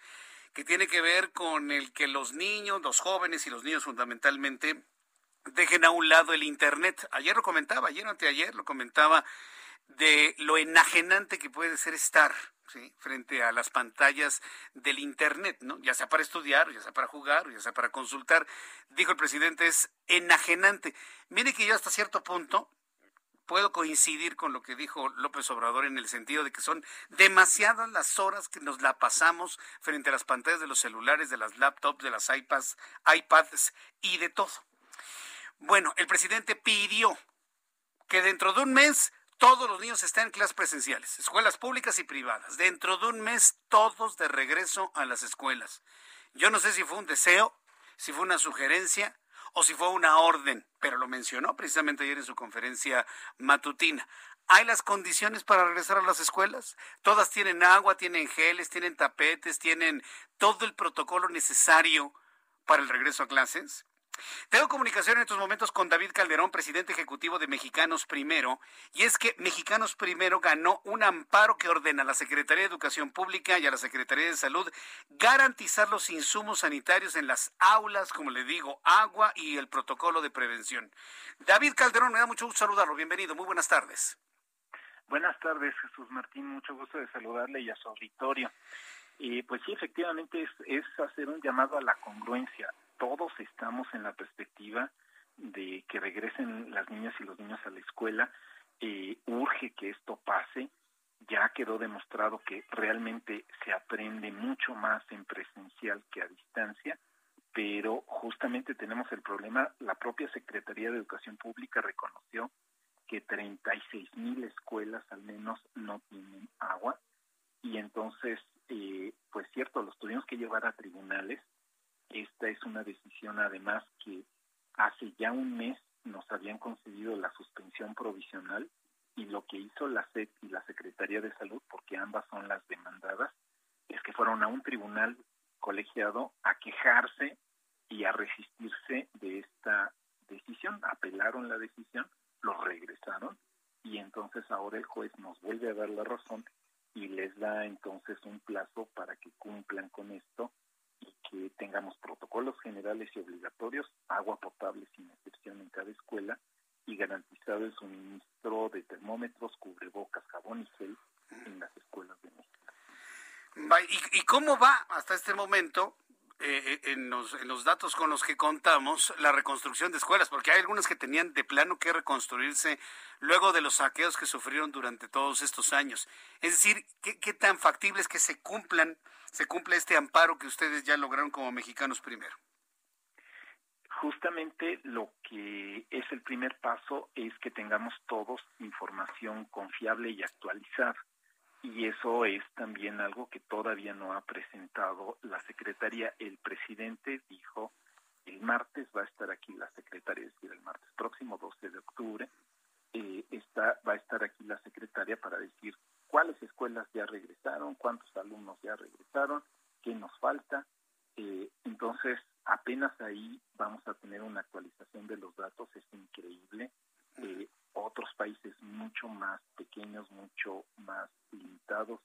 que tiene que ver con el que los niños, los jóvenes y los niños fundamentalmente dejen a un lado el Internet. Ayer lo comentaba, ayer o anteayer lo comentaba de lo enajenante que puede ser estar ¿sí? frente a las pantallas del Internet, ¿no? ya sea para estudiar, ya sea para jugar, ya sea para consultar. Dijo el presidente, es enajenante. Mire que yo hasta cierto punto puedo coincidir con lo que dijo López Obrador en el sentido de que son demasiadas las horas que nos la pasamos frente a las pantallas de los celulares, de las laptops, de las iPads, iPads y de todo. Bueno, el presidente pidió que dentro de un mes todos los niños estén en clases presenciales, escuelas públicas y privadas. Dentro de un mes todos de regreso a las escuelas. Yo no sé si fue un deseo, si fue una sugerencia o si fue una orden, pero lo mencionó precisamente ayer en su conferencia matutina. ¿Hay las condiciones para regresar a las escuelas? Todas tienen agua, tienen geles, tienen tapetes, tienen todo el protocolo necesario para el regreso a clases. Tengo comunicación en estos momentos con David Calderón, presidente ejecutivo de Mexicanos Primero, y es que Mexicanos Primero ganó un amparo que ordena a la Secretaría de Educación Pública y a la Secretaría de Salud garantizar los insumos sanitarios en las aulas, como le digo, agua y el protocolo de prevención. David Calderón, me da mucho gusto saludarlo. Bienvenido, muy buenas tardes. Buenas tardes, Jesús Martín, mucho gusto de saludarle y a su auditorio. Y pues sí, efectivamente es hacer un llamado a la congruencia todos estamos en la perspectiva de que regresen las niñas y los niños a la escuela. Eh, urge que esto pase. Ya quedó demostrado que realmente se aprende mucho más en presencial que a distancia, pero justamente tenemos el problema, la propia Secretaría de Educación Pública reconoció que 36 mil escuelas al menos no tienen agua y entonces, eh, pues cierto, los tuvimos que llevar a tribunales esta es una decisión además que hace ya un mes nos habían concedido la suspensión provisional y lo que hizo la SEP y la Secretaría de Salud, porque ambas son las demandadas, es que fueron a un tribunal colegiado a quejarse y a resistirse de esta decisión. Apelaron la decisión, los regresaron y entonces ahora el juez nos vuelve a dar la razón y les da entonces un plazo para que cumplan con esto que tengamos protocolos generales y obligatorios, agua potable sin excepción en cada escuela y garantizado el suministro de termómetros, cubrebocas, jabón y gel en las escuelas de México. ¿Y, cómo va hasta este momento eh, eh, en, los, datos con los que contamos la reconstrucción de escuelas, porque hay algunas que tenían de plano que reconstruirse luego de los saqueos que sufrieron durante todos estos años. Es decir, ¿qué, qué tan factible es que se cumplan se cumple este amparo que ustedes ya lograron como mexicanos primero? Justamente lo que es el primer paso es que tengamos todos información confiable y actualizada. Y eso es también algo que todavía no ha presentado la Secretaría. El presidente dijo, el martes va a estar aquí la Secretaría, es decir, el martes próximo, 12 de octubre, eh, está, va a estar aquí la Secretaría para decir cuáles escuelas ya regresaron, cuántos alumnos ya regresaron, qué nos falta. Eh, entonces, apenas ahí vamos a tener una actualización de los datos, es increíble. Eh, otros países mucho más pequeños, mucho más limitados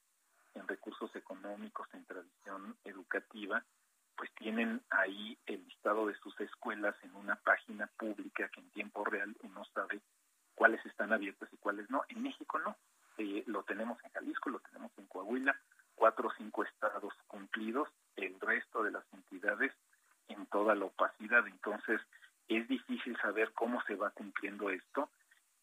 en recursos económicos, en tradición educativa, pues tienen ahí el listado de sus escuelas en una página pública que en tiempo real uno sabe cuáles están abiertas y cuáles no. En México no. Eh, lo tenemos en Jalisco, lo tenemos en Coahuila, cuatro o cinco estados cumplidos, el resto de las entidades en toda la opacidad. Entonces, es difícil saber cómo se va cumpliendo esto.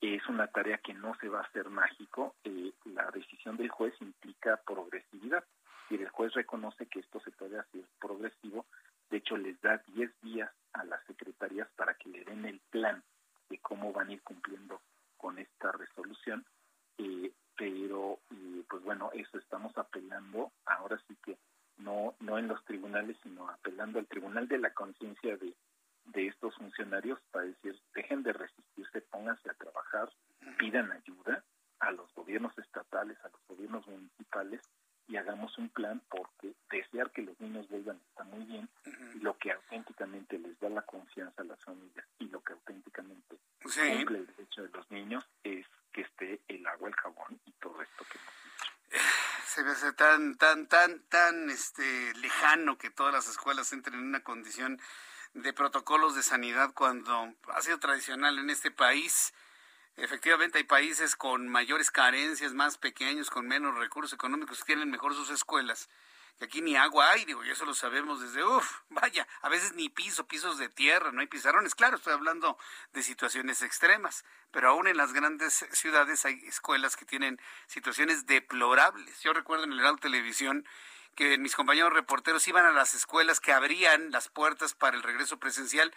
Es una tarea que no se va a hacer mágico. Eh, la decisión del juez implica progresividad. Si el juez reconoce que esto se puede hacer progresivo, de hecho les da 10 días a las secretarías para que le den el plan de cómo van a ir cumpliendo con esta resolución. Eh, pero pues bueno, eso estamos apelando, ahora sí que no, no en los tribunales, sino apelando al tribunal de la conciencia de, de estos funcionarios para decir, dejen de resistirse, pónganse a trabajar, pidan ayuda a los gobiernos estatales, a los gobiernos municipales y hagamos un plan porque desear que los niños vuelvan está muy bien, lo que auténticamente les da la confianza a las familias y lo que auténticamente cumple el derecho de los niños es que esté el agua, el jabón y todo esto que hemos dicho. [SIGHS] Se ve tan, tan, tan, tan este, lejano que todas las escuelas entren en una condición de protocolos de sanidad cuando ha sido tradicional en este país. Efectivamente, hay países con mayores carencias, más pequeños, con menos recursos económicos, que tienen mejor sus escuelas, que aquí ni agua hay, digo, y eso lo sabemos desde, uff, vaya, a veces ni piso, pisos de tierra, no hay pizarrones. Claro, estoy hablando de situaciones extremas, pero aún en las grandes ciudades hay escuelas que tienen situaciones deplorables. Yo recuerdo en el Heraldo Televisión que mis compañeros reporteros iban a las escuelas que abrían las puertas para el regreso presencial.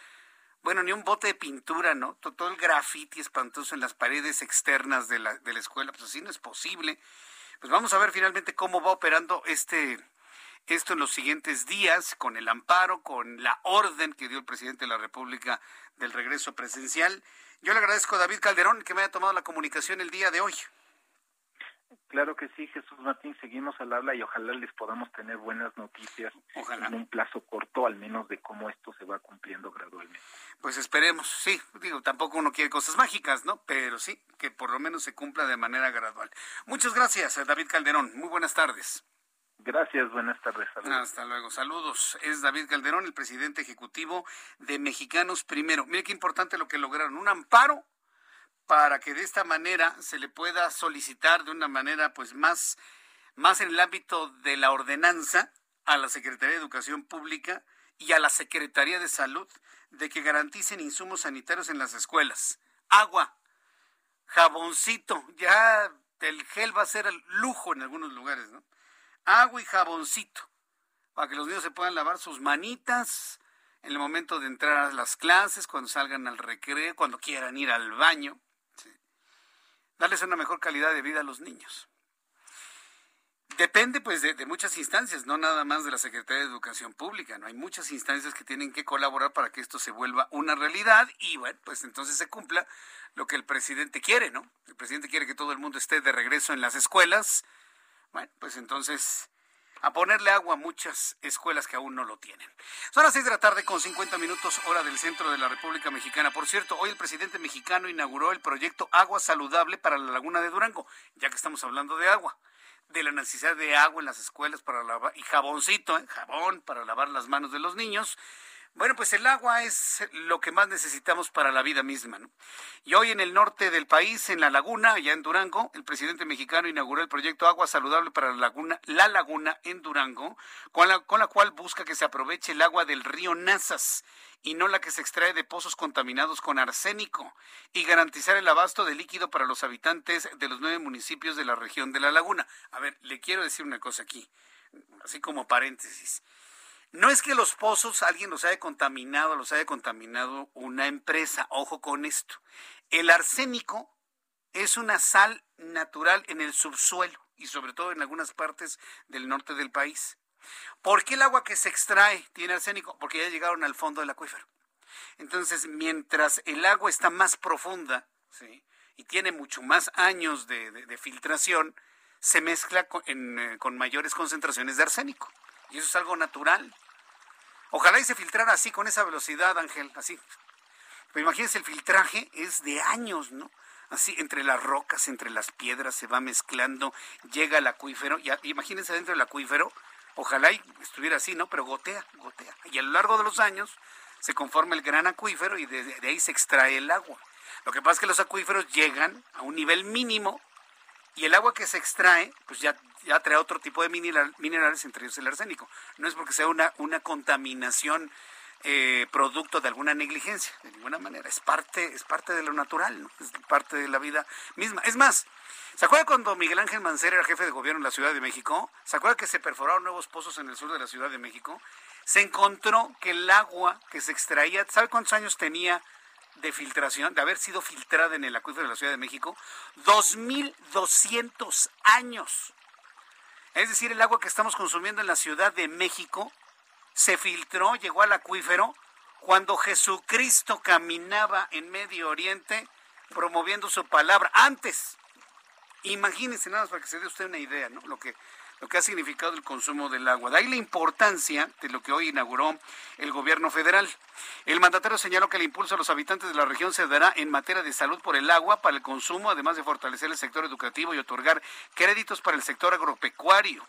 Bueno, ni un bote de pintura, ¿no? Todo el graffiti espantoso en las paredes externas de la, de la escuela, pues así no es posible. Pues vamos a ver finalmente cómo va operando este esto en los siguientes días, con el amparo, con la orden que dio el presidente de la República del regreso presencial. Yo le agradezco a David Calderón que me haya tomado la comunicación el día de hoy. Claro que sí, Jesús Martín, seguimos al habla y ojalá les podamos tener buenas noticias en un plazo corto, al menos de cómo esto se va cumpliendo gradualmente. Pues esperemos, sí, digo, tampoco uno quiere cosas mágicas, ¿no? Pero sí, que por lo menos se cumpla de manera gradual. Muchas gracias, David Calderón. Muy buenas tardes. Gracias, buenas tardes. Hasta luego, saludos. Es David Calderón, el presidente ejecutivo de Mexicanos Primero. Mire qué importante lo que lograron, un amparo para que de esta manera se le pueda solicitar de una manera pues más, más en el ámbito de la ordenanza a la Secretaría de Educación Pública y a la Secretaría de Salud de que garanticen insumos sanitarios en las escuelas. Agua, jaboncito, ya el gel va a ser el lujo en algunos lugares, ¿no? agua y jaboncito, para que los niños se puedan lavar sus manitas en el momento de entrar a las clases, cuando salgan al recreo, cuando quieran ir al baño. Darles una mejor calidad de vida a los niños. Depende pues de, de, muchas instancias, no nada más de la Secretaría de Educación Pública, no hay muchas instancias que tienen que colaborar para que esto se vuelva una realidad y bueno, pues entonces se cumpla lo que el presidente quiere, ¿no? El presidente quiere que todo el mundo esté de regreso en las escuelas, bueno, pues entonces a ponerle agua a muchas escuelas que aún no lo tienen. Son las seis de la tarde con 50 minutos hora del centro de la República Mexicana. Por cierto, hoy el presidente mexicano inauguró el proyecto Agua Saludable para la Laguna de Durango, ya que estamos hablando de agua, de la necesidad de agua en las escuelas para lavar, y jaboncito, ¿eh? jabón para lavar las manos de los niños bueno, pues el agua es lo que más necesitamos para la vida misma. ¿no? Y hoy en el norte del país, en la laguna, allá en Durango, el presidente mexicano inauguró el proyecto Agua Saludable para la Laguna, la laguna en Durango, con la, con la cual busca que se aproveche el agua del río Nazas y no la que se extrae de pozos contaminados con arsénico y garantizar el abasto de líquido para los habitantes de los nueve municipios de la región de la laguna. A ver, le quiero decir una cosa aquí, así como paréntesis. No es que los pozos alguien los haya contaminado, los haya contaminado una empresa. Ojo con esto. El arsénico es una sal natural en el subsuelo y sobre todo en algunas partes del norte del país. ¿Por qué el agua que se extrae tiene arsénico? Porque ya llegaron al fondo del acuífero. Entonces, mientras el agua está más profunda y tiene mucho más años de, filtración, se mezcla eh, con mayores concentraciones de arsénico. Y eso es algo natural. Ojalá y se filtrara así, con esa velocidad, Ángel, así. Pero imagínense, el filtraje es de años, ¿no? Así, entre las rocas, entre las piedras, se va mezclando, llega al acuífero, y imagínense dentro del acuífero, ojalá y estuviera así, ¿no? Pero gotea, gotea. Y a lo largo de los años se conforma el gran acuífero y de, de ahí se extrae el agua. Lo que pasa es que los acuíferos llegan a un nivel mínimo y el agua que se extrae, pues ya ya trae otro tipo de minerales, entre ellos el arsénico. No es porque sea una, una contaminación eh, producto de alguna negligencia, de ninguna manera. Es parte, es parte de lo natural, es parte de la vida misma. Es más, ¿se acuerda cuando Miguel Ángel Mancera era jefe de gobierno en la Ciudad de México? ¿Se acuerda que se perforaron nuevos pozos en el sur de la Ciudad de México? Se encontró que el agua que se extraía, ¿sabe cuántos años tenía de filtración, de haber sido filtrada en el acuífero de la Ciudad de México? 2.200 años. Es decir, el agua que estamos consumiendo en la Ciudad de México se filtró, llegó al acuífero cuando Jesucristo caminaba en Medio Oriente promoviendo su palabra. Antes, imagínense nada más para que se dé usted una idea, ¿no? Lo que lo que ha significado el consumo del agua. De ahí la importancia de lo que hoy inauguró el gobierno federal. El mandatario señaló que el impulso a los habitantes de la región se dará en materia de salud por el agua para el consumo, además de fortalecer el sector educativo y otorgar créditos para el sector agropecuario.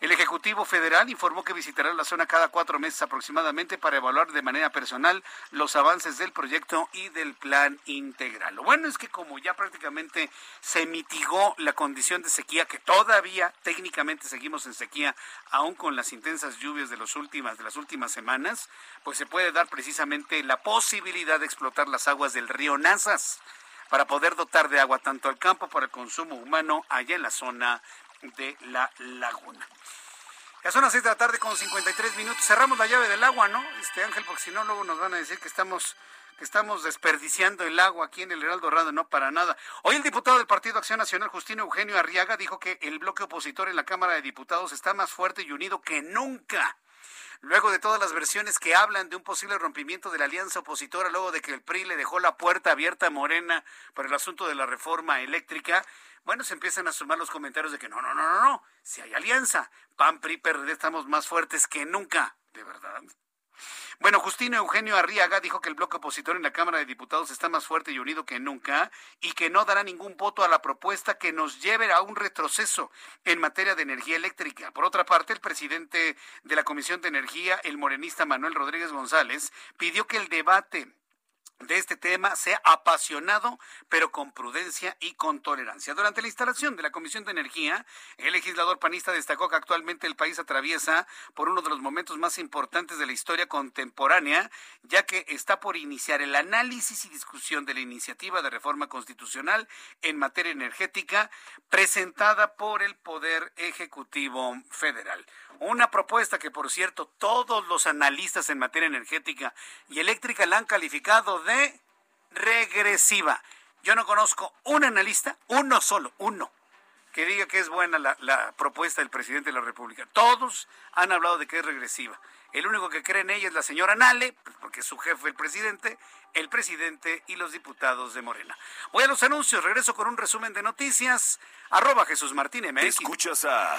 El Ejecutivo Federal informó que visitará la zona cada cuatro meses aproximadamente para evaluar de manera personal los avances del proyecto y del plan integral. Lo bueno es que como ya prácticamente se mitigó la condición de sequía, que todavía técnicamente seguimos en sequía, aún con las intensas lluvias de, últimas, de las últimas semanas, pues se puede dar precisamente la posibilidad de explotar las aguas del río Nazas para poder dotar de agua tanto al campo para el consumo humano allá en la zona de la laguna. Ya son las 6 de la tarde con 53 minutos. Cerramos la llave del agua, ¿no? Este Ángel, porque si no, luego nos van a decir que estamos que estamos desperdiciando el agua aquí en el Heraldo Radio, no para nada. Hoy el diputado del Partido Acción Nacional, Justino Eugenio Arriaga, dijo que el bloque opositor en la Cámara de Diputados está más fuerte y unido que nunca. Luego de todas las versiones que hablan de un posible rompimiento de la alianza opositora, luego de que el PRI le dejó la puerta abierta a Morena por el asunto de la reforma eléctrica, bueno, se empiezan a sumar los comentarios de que no, no, no, no, no, si hay alianza, PAN, PRI, PRD, estamos más fuertes que nunca, de verdad. Bueno, Justino Eugenio Arriaga dijo que el bloque opositor en la Cámara de Diputados está más fuerte y unido que nunca y que no dará ningún voto a la propuesta que nos lleve a un retroceso en materia de energía eléctrica. Por otra parte, el presidente de la Comisión de Energía, el morenista Manuel Rodríguez González, pidió que el debate de este tema sea apasionado, pero con prudencia y con tolerancia. Durante la instalación de la Comisión de Energía, el legislador panista destacó que actualmente el país atraviesa por uno de los momentos más importantes de la historia contemporánea, ya que está por iniciar el análisis y discusión de la iniciativa de reforma constitucional en materia energética presentada por el Poder Ejecutivo Federal. Una propuesta que, por cierto, todos los analistas en materia energética y eléctrica la han calificado de regresiva. Yo no conozco un analista, uno solo, uno, que diga que es buena la, propuesta del presidente de la República. Todos han hablado de que es regresiva. El único que cree en ella es la señora Nale, porque su jefe, el presidente, el presidente y los diputados de Morena. Voy a los anuncios, regreso con un resumen de noticias. Arroba Jesús Martín MX. Escuchas a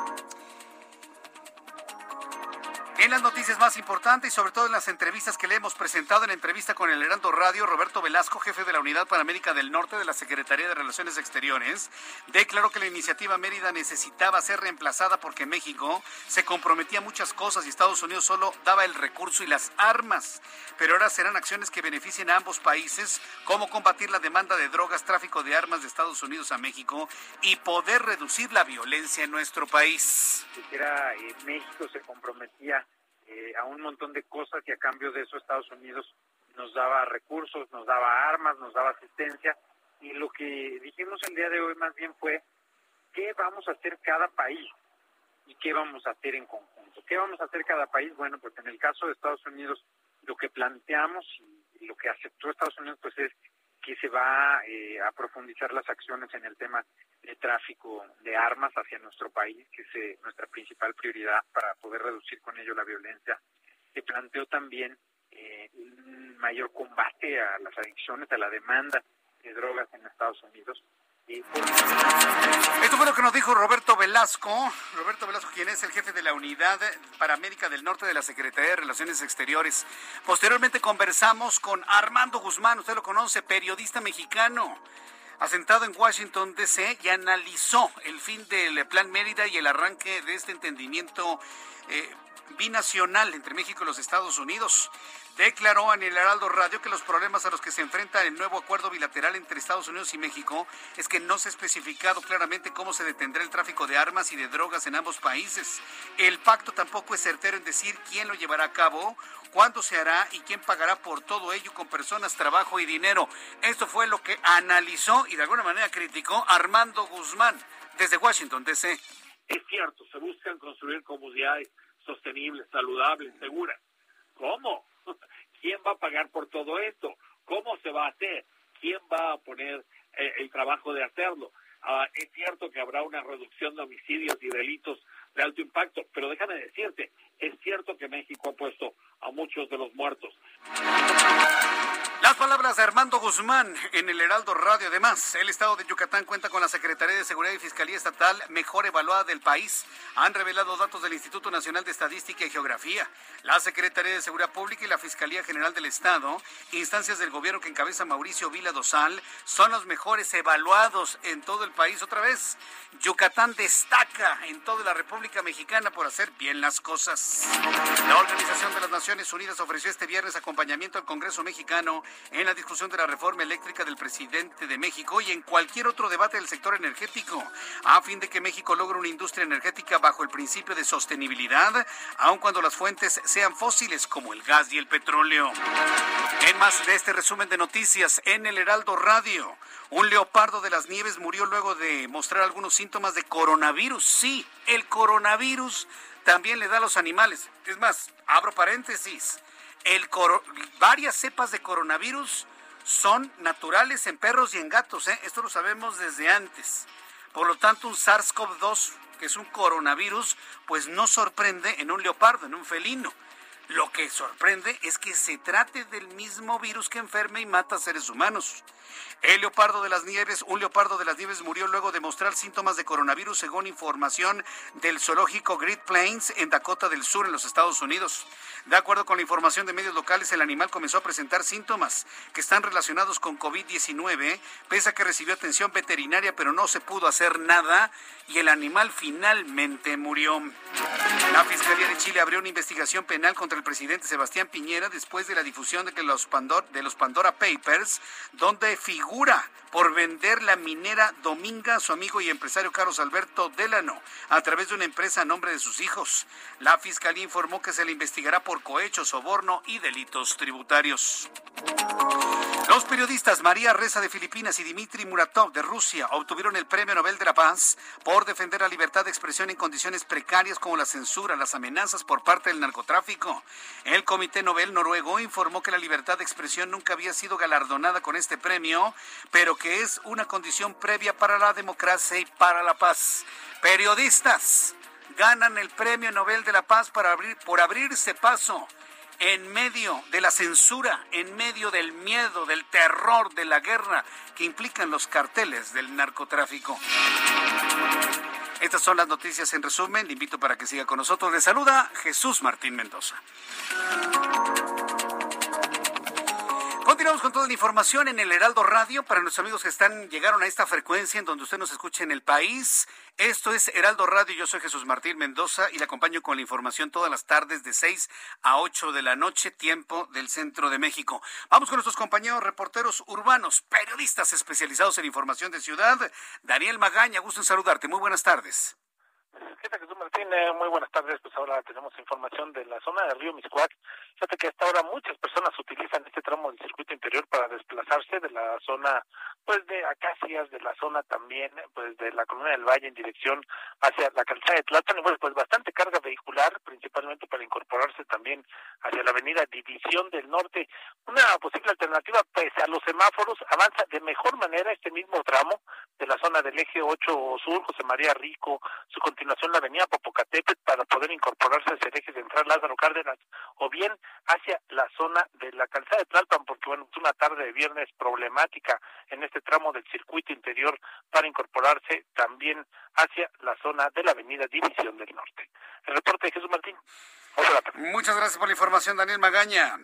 En las noticias más importantes y sobre todo en las entrevistas que le hemos presentado en entrevista con el Heraldo Radio, Roberto Velasco, jefe de la Unidad para América del Norte de la Secretaría de Relaciones Exteriores, declaró que la iniciativa Mérida necesitaba ser reemplazada porque México se comprometía a muchas cosas y Estados Unidos solo daba el recurso y las armas. Pero ahora serán acciones que beneficien a ambos países, como combatir la demanda de drogas, tráfico de armas de Estados Unidos a México y poder reducir la violencia en nuestro país. Siquiera eh, México se comprometía eh, a un montón de cosas y a cambio de eso Estados Unidos nos daba recursos, nos daba armas, nos daba asistencia y lo que dijimos el día de hoy más bien fue qué vamos a hacer cada país y qué vamos a hacer en conjunto. ¿Qué vamos a hacer cada país? Bueno, pues en el caso de Estados Unidos lo que planteamos y lo que aceptó Estados Unidos pues es que se va eh, a profundizar las acciones en el tema de tráfico de armas hacia nuestro país, que es eh, nuestra principal prioridad para poder reducir con ello la violencia. Se planteó también eh, un mayor combate a las adicciones, a la demanda de drogas en Estados Unidos. Esto fue lo que nos dijo Roberto Velasco. Roberto Velasco, quien es el jefe de la Unidad para América del Norte de la Secretaría de Relaciones Exteriores. Posteriormente conversamos con Armando Guzmán, usted lo conoce, periodista mexicano asentado en Washington, D.C., y analizó el fin del Plan Mérida y el arranque de este entendimiento eh, binacional entre México y los Estados Unidos declaró en el Heraldo Radio que los problemas a los que se enfrenta el nuevo acuerdo bilateral entre Estados Unidos y México es que no se ha especificado claramente cómo se detendrá el tráfico de armas y de drogas en ambos países. El pacto tampoco es certero en decir quién lo llevará a cabo, cuándo se hará y quién pagará por todo ello con personas, trabajo y dinero. Esto fue lo que analizó y de alguna manera criticó Armando Guzmán desde Washington, D.C. Es cierto, se buscan construir comunidades sostenibles, saludables, seguras. ¿Cómo? ¿Quién va a pagar por todo esto? ¿Cómo se va a hacer? ¿Quién va a poner eh, el trabajo de hacerlo? Ah, es cierto que habrá una reducción de homicidios y delitos de alto impacto, pero déjame decirte, es cierto que México ha puesto a muchos de los muertos. Las palabras de Armando Guzmán en el Heraldo Radio. Además, el Estado de Yucatán cuenta con la Secretaría de Seguridad y Fiscalía Estatal mejor evaluada del país. Han revelado datos del Instituto Nacional de Estadística y Geografía, la Secretaría de Seguridad Pública y la Fiscalía General del Estado, instancias del gobierno que encabeza Mauricio Vila Dosal, son los mejores evaluados en todo el país. Otra vez, Yucatán destaca en toda la República Mexicana por hacer bien las cosas. La Organización de las Naciones Unidas ofreció este viernes acompañamiento al Congreso mexicano en la discusión de la reforma eléctrica del presidente de México y en cualquier otro debate del sector energético, a fin de que México logre una industria energética bajo el principio de sostenibilidad, aun cuando las fuentes sean fósiles como el gas y el petróleo. En más de este resumen de noticias en el Heraldo Radio, un leopardo de las nieves murió luego de mostrar algunos síntomas de coronavirus. Sí, el coronavirus también le da a los animales. Es más, abro paréntesis el varias cepas de coronavirus son naturales en perros y en gatos. ¿eh? Esto lo sabemos desde antes. Por lo tanto, un SARS-CoV-2, que es un coronavirus, pues no sorprende en un leopardo, en un felino. Lo que sorprende es que se trate del mismo virus que enferma y mata a seres humanos. El leopardo de las nieves, un leopardo de las nieves murió luego de mostrar síntomas de coronavirus según información del zoológico Great Plains en Dakota del Sur en los Estados Unidos. De acuerdo con la información de medios locales, el animal comenzó a presentar síntomas que están relacionados con COVID-19, pese a que recibió atención veterinaria, pero no se pudo hacer nada y el animal finalmente murió. La Fiscalía de Chile abrió una investigación penal contra el presidente Sebastián Piñera después de la difusión de, los Pandora Papers, donde figura por vender la minera Dominga a su amigo y empresario Carlos Alberto Delano a través de una empresa a nombre de sus hijos. La Fiscalía informó que se le investigará por cohecho, soborno y delitos tributarios. Los periodistas María Reza de Filipinas y Dmitry Muratov de Rusia obtuvieron el Premio Nobel de la Paz por defender la libertad de expresión en condiciones precarias como la censura, las amenazas por parte del narcotráfico. El Comité Nobel noruego informó que la libertad de expresión nunca había sido galardonada con este premio, pero que es una condición previa para la democracia y para la paz. Periodistas ganan el Premio Nobel de la Paz para abrir, por abrirse paso en medio de la censura, en medio del miedo, del terror, de la guerra que implican los carteles del narcotráfico. Estas son las noticias en resumen. Le invito para que siga con nosotros. Le saluda Jesús Martín Mendoza. Continuamos con toda la información en el Heraldo Radio para nuestros amigos que están llegaron a esta frecuencia en donde usted nos escucha en el país. Esto es Heraldo Radio. Yo soy Jesús Martín Mendoza y le acompaño con la información todas las tardes de 6 a 8 de la noche, tiempo del centro de México. Vamos con nuestros compañeros reporteros urbanos, periodistas especializados en información de ciudad. Daniel Magaña, gusto en saludarte. Muy buenas tardes. ¿Qué tal, Jesús Martín? Eh, muy buenas tardes. Pues ahora tenemos información de la zona del río Miscuac. Fíjate que hasta ahora muchas personas utilizan este tramo del circuito interior para desplazarse de la zona, pues de Acacias, de la zona también, pues de la Colonia del Valle en dirección hacia la calzada de Tlalpan y bueno, pues bastante carga vehicular, principalmente para incorporarse también hacia la avenida División del Norte. Una posible alternativa, pese a los semáforos, avanza de mejor manera este mismo tramo de la zona del eje 8 Sur, José María Rico, su continuación la avenida Popocatépetl para poder incorporarse hacia el eje central Lázaro Cárdenas o bien hacia la zona de la calzada de Tlalpan, porque bueno, es una tarde de viernes problemática en este tramo del circuito interior para incorporarse también hacia la zona de la avenida División del Norte. El reporte de Jesús Martín. Muchas gracias por la información, Daniel Magaña.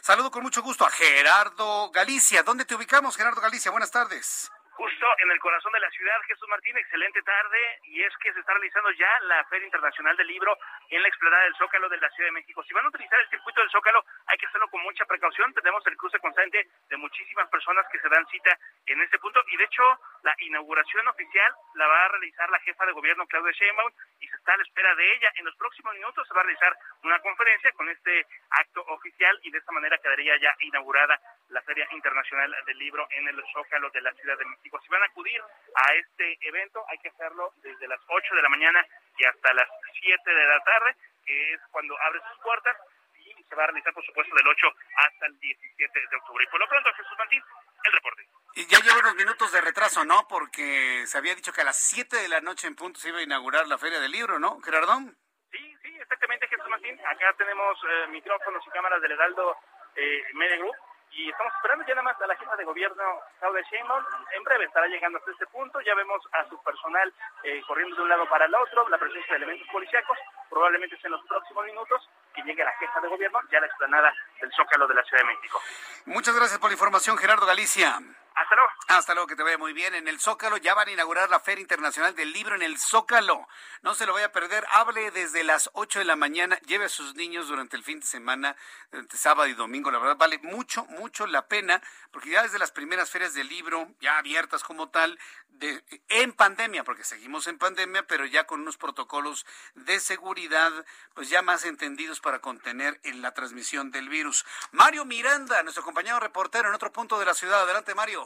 Saludo con mucho gusto a Gerardo Galicia. ¿Dónde te ubicamos, Gerardo Galicia? Buenas tardes justo en el corazón de la ciudad. Jesús Martín, excelente tarde. Y es que se está realizando ya la Feria Internacional del Libro en la explanada del Zócalo de la Ciudad de México. Si van a utilizar el circuito del Zócalo, hay que hacerlo con mucha precaución. Tenemos el cruce constante de muchísimas personas que se dan cita en este punto. Y de hecho, la inauguración oficial la va a realizar la jefa de gobierno, Claudia Sheinbaum, y se está a la espera de ella. En los próximos minutos se va a realizar una conferencia con este acto oficial y de esta manera quedaría ya inaugurada la Feria Internacional del Libro en el Zócalo de la Ciudad de México. Si van a acudir a este evento, hay que hacerlo desde las 8 de la mañana y hasta las 7 de la tarde, que es cuando abre sus puertas, y se va a realizar, por supuesto, del 8 hasta el 17 de octubre. Y por lo pronto, Jesús Martín, el reporte. Y ya lleva unos minutos de retraso, ¿no? Porque se había dicho que a las 7 de la noche en punto se iba a inaugurar la Feria del Libro, ¿no, Gerardón? Sí, sí, exactamente, Jesús Martín. Acá tenemos eh, micrófonos y cámaras del Heraldo eh, Media Group y estamos esperando ya nada más a la jefa de gobierno, Claudia Sheinbaum. En breve estará llegando hasta este punto. Ya vemos a su personal eh, corriendo de un lado para el otro, la presencia de elementos policíacos. Probablemente sea en los próximos minutos que llegue la jefa de gobierno ya la explanada del Zócalo de la Ciudad de México. Muchas gracias por la información, Gerardo Galicia. Hasta luego. Hasta luego, que te vaya muy bien. En el Zócalo ya van a inaugurar la Feria Internacional del Libro en el Zócalo. No se lo vaya a perder. Hable desde las 8 de la mañana. Lleve a sus niños durante el fin de semana, durante sábado y domingo. La verdad, vale mucho, mucho la pena, porque ya desde las primeras ferias del libro, ya abiertas como tal, de, en pandemia, porque seguimos en pandemia, pero ya con unos protocolos de seguridad, pues ya más entendidos para contener en la transmisión del virus. Mario Miranda, nuestro compañero reportero en otro punto de la ciudad. Adelante, Mario.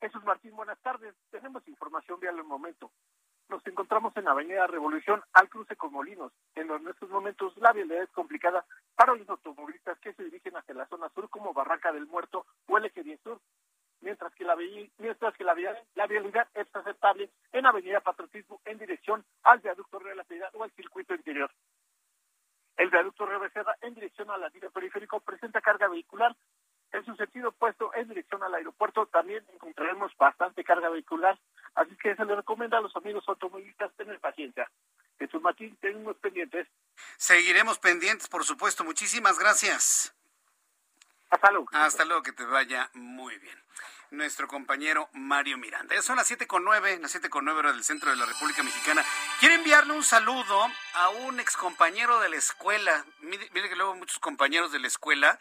Jesús Martín, buenas tardes. Tenemos información vial el momento. Nos encontramos en Avenida Revolución al cruce con Molinos, en estos momentos la vialidad es complicada para los automovilistas que se dirigen hacia la zona sur como Barranca del Muerto o el Eje 10 Sur, mientras que la, mientras que la, vialidad es aceptable en Avenida Patriotismo en dirección al viaducto Río de o al circuito interior. El viaducto Río Becerra en dirección a la vía periférico presenta carga vehicular en su sentido opuesto, en dirección al aeropuerto, también encontraremos bastante carga vehicular, así que se le recomienda a los amigos automovilistas tener paciencia. Jesús Martín, tenemos pendientes. Seguiremos pendientes, por supuesto. Muchísimas gracias. Hasta luego. Hasta luego, que te vaya muy bien. Nuestro compañero Mario Miranda. Ya son las siete con nueve, las siete con nueve hora del centro de la República Mexicana. Quiero enviarle un saludo a un excompañero de la escuela. Mire, mire que luego muchos compañeros de la escuela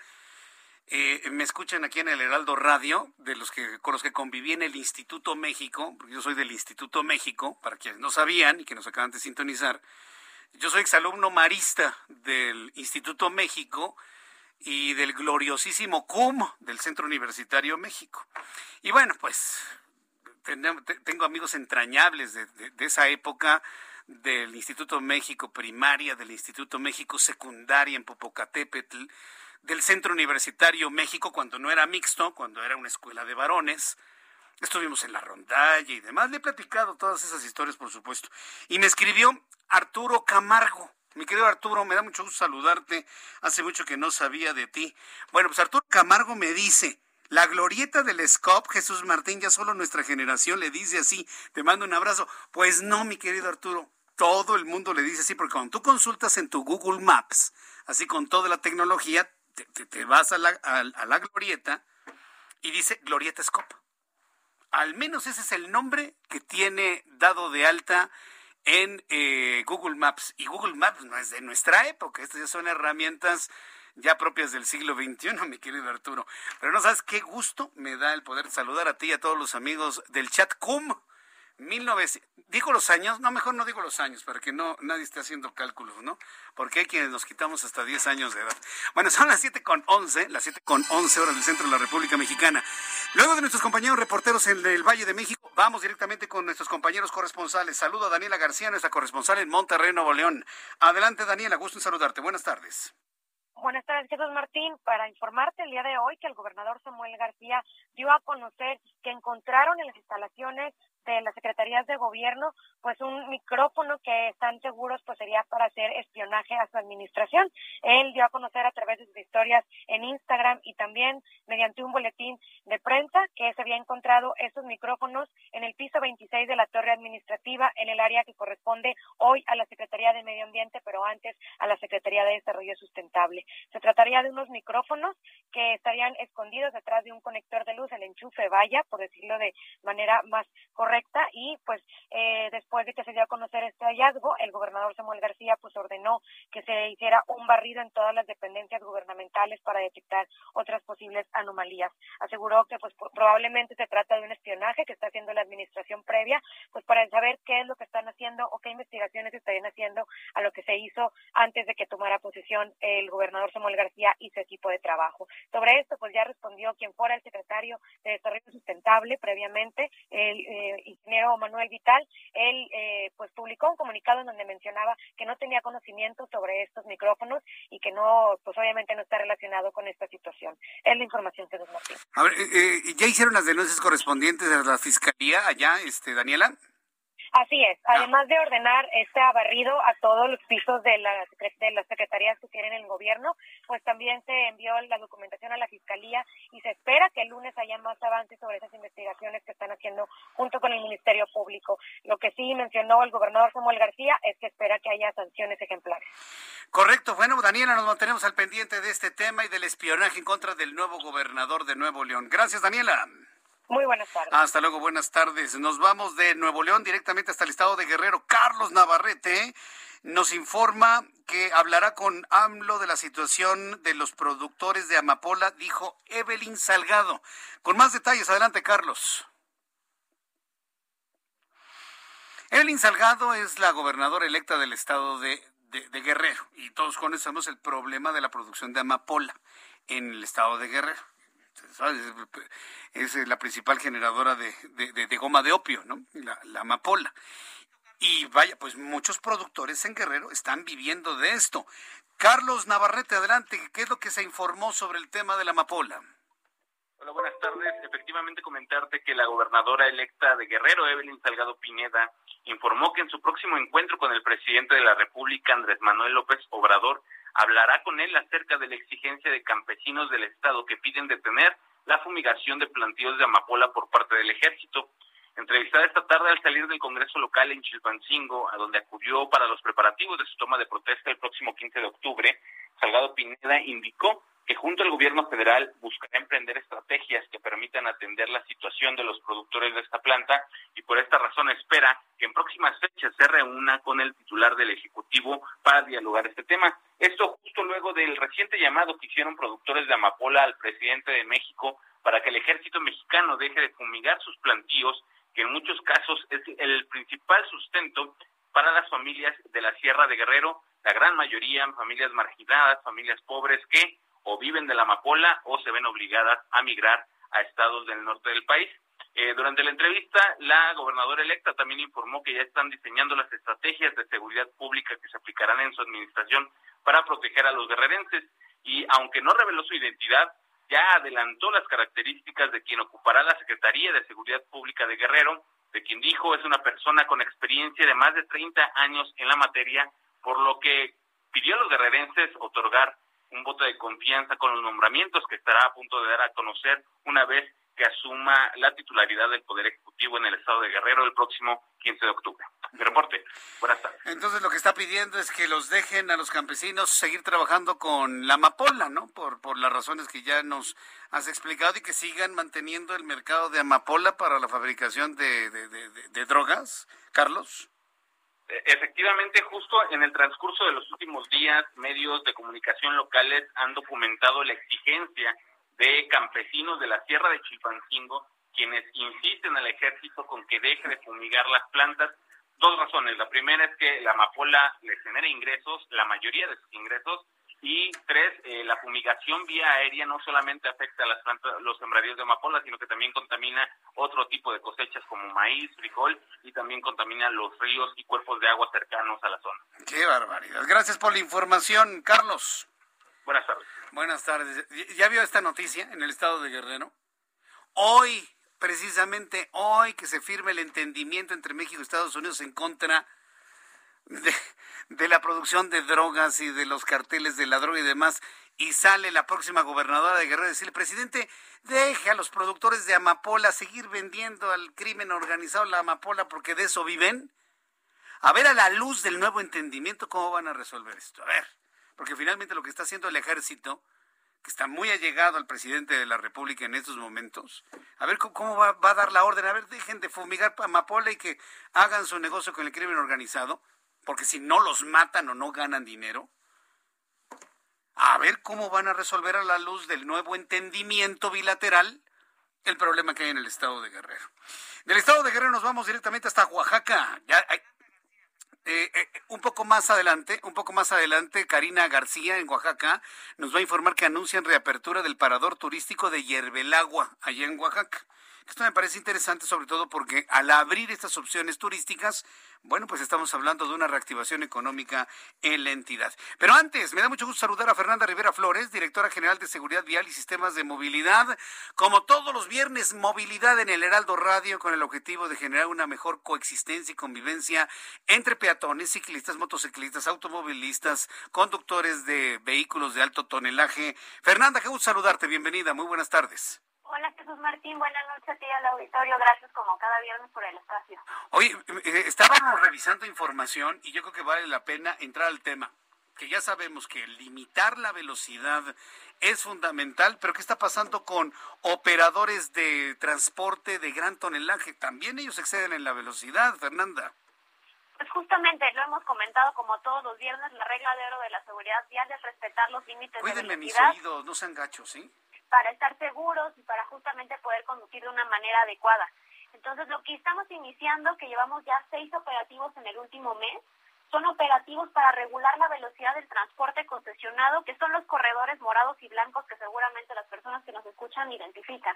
eh, me escuchan aquí en el Heraldo Radio, de los que con los que conviví en el Instituto México, porque yo soy del Instituto México, para quienes no sabían y que nos acaban de sintonizar. Yo soy exalumno marista del Instituto México y del gloriosísimo CUM del Centro Universitario México. Y bueno, pues tengo amigos entrañables de, de esa época del Instituto México primaria, del Instituto México secundaria en Popocatépetl, del Centro Universitario México cuando no era mixto, cuando era una escuela de varones. Estuvimos en la rondalla y demás. Le he platicado todas esas historias, por supuesto. Y me escribió Arturo Camargo. Mi querido Arturo, me da mucho gusto saludarte. Hace mucho que no sabía de ti. Bueno, pues Arturo Camargo me dice, la glorieta del SCOP, Jesús Martín, ya solo nuestra generación le dice así, te mando un abrazo. Pues no, mi querido Arturo, todo el mundo le dice así, porque cuando tú consultas en tu Google Maps, así con toda la tecnología, te, vas a la, a, la, glorieta y dice Glorieta Scop. Al menos ese es el nombre que tiene dado de alta en eh, Google Maps. Y Google Maps no es de nuestra época, estas ya son herramientas ya propias del siglo XXI, [LAUGHS] mi querido Arturo. Pero no sabes qué gusto me da el poder saludar a ti y a todos los amigos del chat CUM 1900, digo los años, no, mejor no digo los años, para que no nadie esté haciendo cálculos, ¿no? Porque hay quienes nos quitamos hasta 10 años de edad. Bueno, son las 7 con 11, las 7 con 11 horas del centro de la República Mexicana. Luego de nuestros compañeros reporteros en el Valle de México, Vamos directamente con nuestros compañeros corresponsales. Saludo a Daniela García, nuestra corresponsal en Monterrey, Nuevo León. Adelante, Daniela, gusto en saludarte. Buenas tardes. Buenas tardes, Jesús Martín. Para informarte el día de hoy que el gobernador Samuel García dio a conocer que encontraron en las instalaciones de las secretarías de gobierno, pues un micrófono que están seguros pues sería para hacer espionaje a su administración. Él dio a conocer a través de sus historias en Instagram y también mediante un boletín de prensa que se había encontrado esos micrófonos en el piso 26 de la torre administrativa en el área que corresponde hoy a la Secretaría de Medio Ambiente, pero antes a la Secretaría de Desarrollo Sustentable. Se trataría de unos micrófonos que estarían escondidos detrás de un conector de luz, el enchufe vaya, por decirlo de manera más correcta y pues eh, después de que se dio a conocer este hallazgo, el gobernador Samuel García pues ordenó que se hiciera un barrido en todas las dependencias gubernamentales para detectar otras posibles anomalías. Aseguró que pues probablemente se trata de un espionaje que está haciendo la administración previa, pues para saber qué es lo que están haciendo o qué investigaciones estarían haciendo a lo que se hizo antes de que tomara posesión el gobernador Samuel García y su equipo de trabajo. Sobre esto pues ya respondió quien fuera el secretario de Desarrollo Sustentable previamente, el eh, ingeniero Manuel Vital, él eh, pues publicó un comunicado en donde mencionaba que no tenía conocimiento sobre estos micrófonos y que no, pues obviamente no está relacionado con esta situación. Es la información que nos Martín. A ver, eh, eh, ¿ya hicieron las denuncias correspondientes a la fiscalía allá, este, Daniela? Así es, ah. además de ordenar este barrido a todos los pisos de, la, de las secretarías que tienen el gobierno, pues también se envió la documentación a la Fiscalía y se espera que el lunes haya más avances sobre esas investigaciones que están haciendo junto con el Ministerio Público. Lo que sí mencionó el gobernador Samuel García es que espera que haya sanciones ejemplares. Correcto. Bueno, Daniela, nos mantenemos al pendiente de este tema y del espionaje en contra del nuevo gobernador de Nuevo León. Gracias, Daniela. Muy buenas tardes. Hasta luego, buenas tardes. Nos vamos de Nuevo León directamente hasta el estado de Guerrero. Carlos Navarrete nos informa que hablará con AMLO de la situación de los productores de Amapola, dijo Evelyn Salgado. Con más detalles, adelante, Carlos. Evelyn Salgado es la gobernadora electa del estado de, de Guerrero y todos conocemos el problema de la producción de amapola en el estado de Guerrero es la principal generadora de, goma de opio, ¿no? La, amapola. Y vaya, pues muchos productores en Guerrero están viviendo de esto. Carlos Navarrete, adelante, ¿qué es lo que se informó sobre el tema de la amapola? Hola, buenas tardes. Efectivamente, comentarte que la gobernadora electa de Guerrero, Evelyn Salgado Pineda, informó que en su próximo encuentro con el presidente de la República, Andrés Manuel López Obrador, hablará con él acerca de la exigencia de campesinos del Estado que piden detener la fumigación de plantíos de amapola por parte del ejército. Entrevistada esta tarde al salir del Congreso local en Chilpancingo, a donde acudió para los preparativos de su toma de protesta el próximo 15 de octubre, Salgado Pineda indicó que junto al gobierno federal buscará emprender estrategias que permitan atender la situación de los productores de esta planta y por esta razón espera que en próximas fechas se reúna con el titular del Ejecutivo para dialogar este tema. Esto justo luego del reciente llamado que hicieron productores de amapola al presidente de México para que el ejército mexicano deje de fumigar sus plantíos, que en muchos casos es el principal sustento para las familias de la Sierra de Guerrero, la gran mayoría familias marginadas, familias pobres que o viven de la amapola o se ven obligadas a migrar a estados del norte del país. Eh, durante la entrevista, la gobernadora electa también informó que ya están diseñando las estrategias de seguridad pública que se aplicarán en su administración para proteger a los guerrerenses y aunque no reveló su identidad, ya adelantó las características de quien ocupará la Secretaría de Seguridad Pública de Guerrero, de quien dijo es una persona con experiencia de más de 30 años en la materia, por lo que pidió a los guerrerenses otorgar un voto de confianza con los nombramientos que estará a punto de dar a conocer una vez que asuma la titularidad del Poder Ejecutivo en el Estado de Guerrero el próximo 15 de octubre. Mi reporte. Buenas tardes. Entonces lo que está pidiendo es que los dejen a los campesinos seguir trabajando con la amapola, ¿no? Por, por las razones que ya nos has explicado y que sigan manteniendo el mercado de amapola para la fabricación de, de drogas, Carlos. Efectivamente, justo en el transcurso de los últimos días, medios de comunicación locales han documentado la exigencia de campesinos de la Sierra de Chilpancingo, quienes insisten al ejército con que deje de fumigar las plantas. Dos razones. La primera es que la amapola les genera ingresos, la mayoría de sus ingresos, Y tres, eh, la fumigación vía aérea no solamente afecta a las plantas, los sembradíos de amapola, sino que también contamina otro tipo de cosechas como maíz, frijol y también contamina los ríos y cuerpos de agua cercanos a la zona. Qué barbaridad. Gracias por la información, Carlos. Buenas tardes. Buenas tardes. ¿Ya vio esta noticia en el estado de Guerrero? Hoy, precisamente hoy, que se firme el entendimiento entre México y Estados Unidos en contra de, la producción de drogas y de los carteles de la droga y demás, y sale la próxima gobernadora de Guerrero y decirle, presidente, deje a los productores de amapola seguir vendiendo al crimen organizado la amapola porque de eso viven. A ver a la luz del nuevo entendimiento cómo van a resolver esto. A ver, porque finalmente lo que está haciendo el ejército, que está muy allegado al presidente de la República en estos momentos, a ver cómo, va, a dar la orden, a ver, dejen de fumigar amapola y que hagan su negocio con el crimen organizado porque si no los matan o no ganan dinero, a ver cómo van a resolver a la luz del nuevo entendimiento bilateral el problema que hay en el estado de Guerrero. Del estado de Guerrero nos vamos directamente hasta Oaxaca. Ya eh, eh, un poco más adelante, un poco más adelante, Karina García en Oaxaca nos va a informar que anuncian reapertura del parador turístico de Yerbelagua, allá en Oaxaca. Esto me parece interesante sobre todo porque al abrir estas opciones turísticas, bueno, pues estamos hablando de una reactivación económica en la entidad. Pero antes, me da mucho gusto saludar a Fernanda Rivera Flores, directora general de Seguridad Vial y Sistemas de Movilidad. Como todos los viernes, movilidad en el Heraldo Radio con el objetivo de generar una mejor coexistencia y convivencia entre peatones, ciclistas, motociclistas, automovilistas, conductores de vehículos de alto tonelaje. Fernanda, qué gusto saludarte. Bienvenida. Muy buenas tardes. Hola Jesús Martín, buenas noches a ti al auditorio, gracias como cada viernes por el espacio. Oye, eh, estábamos revisando información y yo creo que vale la pena entrar al tema, que ya sabemos que limitar la velocidad es fundamental, pero ¿qué está pasando con operadores de transporte de gran tonelaje? También ellos exceden en la velocidad, Fernanda. Pues justamente lo hemos comentado como todos los viernes, la regla de oro de la seguridad vial es respetar los límites de velocidad. mis oídos, no sean gachos, ¿sí? Para estar seguros y para justamente poder conducir de una manera adecuada. Entonces, lo que estamos iniciando, que llevamos ya seis operativos en el último mes, son operativos para regular la velocidad del transporte concesionado, que son los corredores morados y blancos que seguramente las personas que nos escuchan identifican.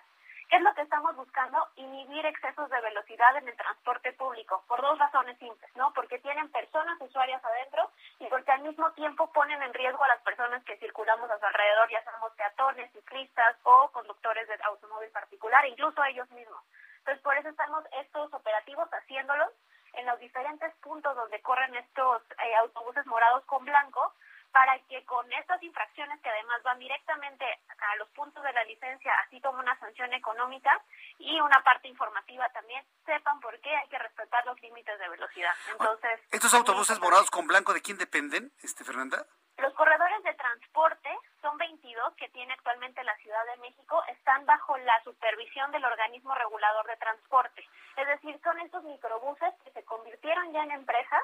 ¿Qué es lo que estamos buscando? Inhibir excesos de velocidad en el transporte público, por dos razones simples, ¿no? Porque tienen personas usuarias adentro y porque al mismo tiempo ponen en riesgo a las personas que circulamos a su alrededor, ya seamos peatones, ciclistas o conductores de automóvil particular, incluso a ellos mismos. Entonces, por eso estamos estos operativos haciéndolos en los diferentes puntos donde corren estos eh, autobuses morados con blanco para que con estas infracciones que además van directamente a los puntos de la licencia, así como una sanción económica y una parte informativa también, sepan por qué hay que respetar los límites de velocidad. Entonces, ¿estos autobuses morados con blanco de quién dependen, este Fernanda? Los corredores de transporte son 22 que tiene actualmente la Ciudad de México, están bajo la supervisión del organismo regulador de transporte. Es decir, son estos microbuses que se convirtieron ya en empresas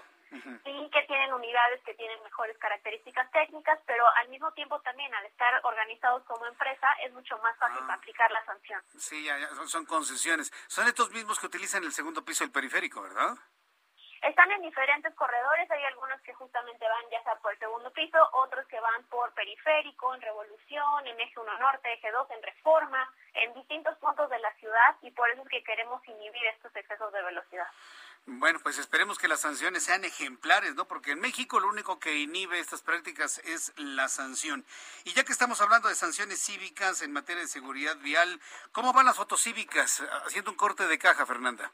y que tienen unidades que tienen mejores características técnicas, pero al mismo tiempo también al estar organizados como empresa es mucho más fácil ah. aplicar la sanción. Sí, ya, son, son concesiones. Son estos mismos que utilizan el segundo piso del periférico, ¿verdad? Están en diferentes corredores, hay algunos que justamente van ya sea piso, otros que van por periférico, en Revolución, en Eje 1 Norte, Eje 2, en Reforma, en distintos puntos de la ciudad y por eso es que queremos inhibir estos excesos de velocidad. Bueno, pues esperemos que las sanciones sean ejemplares, ¿no? Porque en México lo único que inhibe estas prácticas es la sanción. Y ya que estamos hablando de sanciones cívicas en materia de seguridad vial, ¿cómo van las fotos cívicas? Haciendo un corte de caja, Fernanda.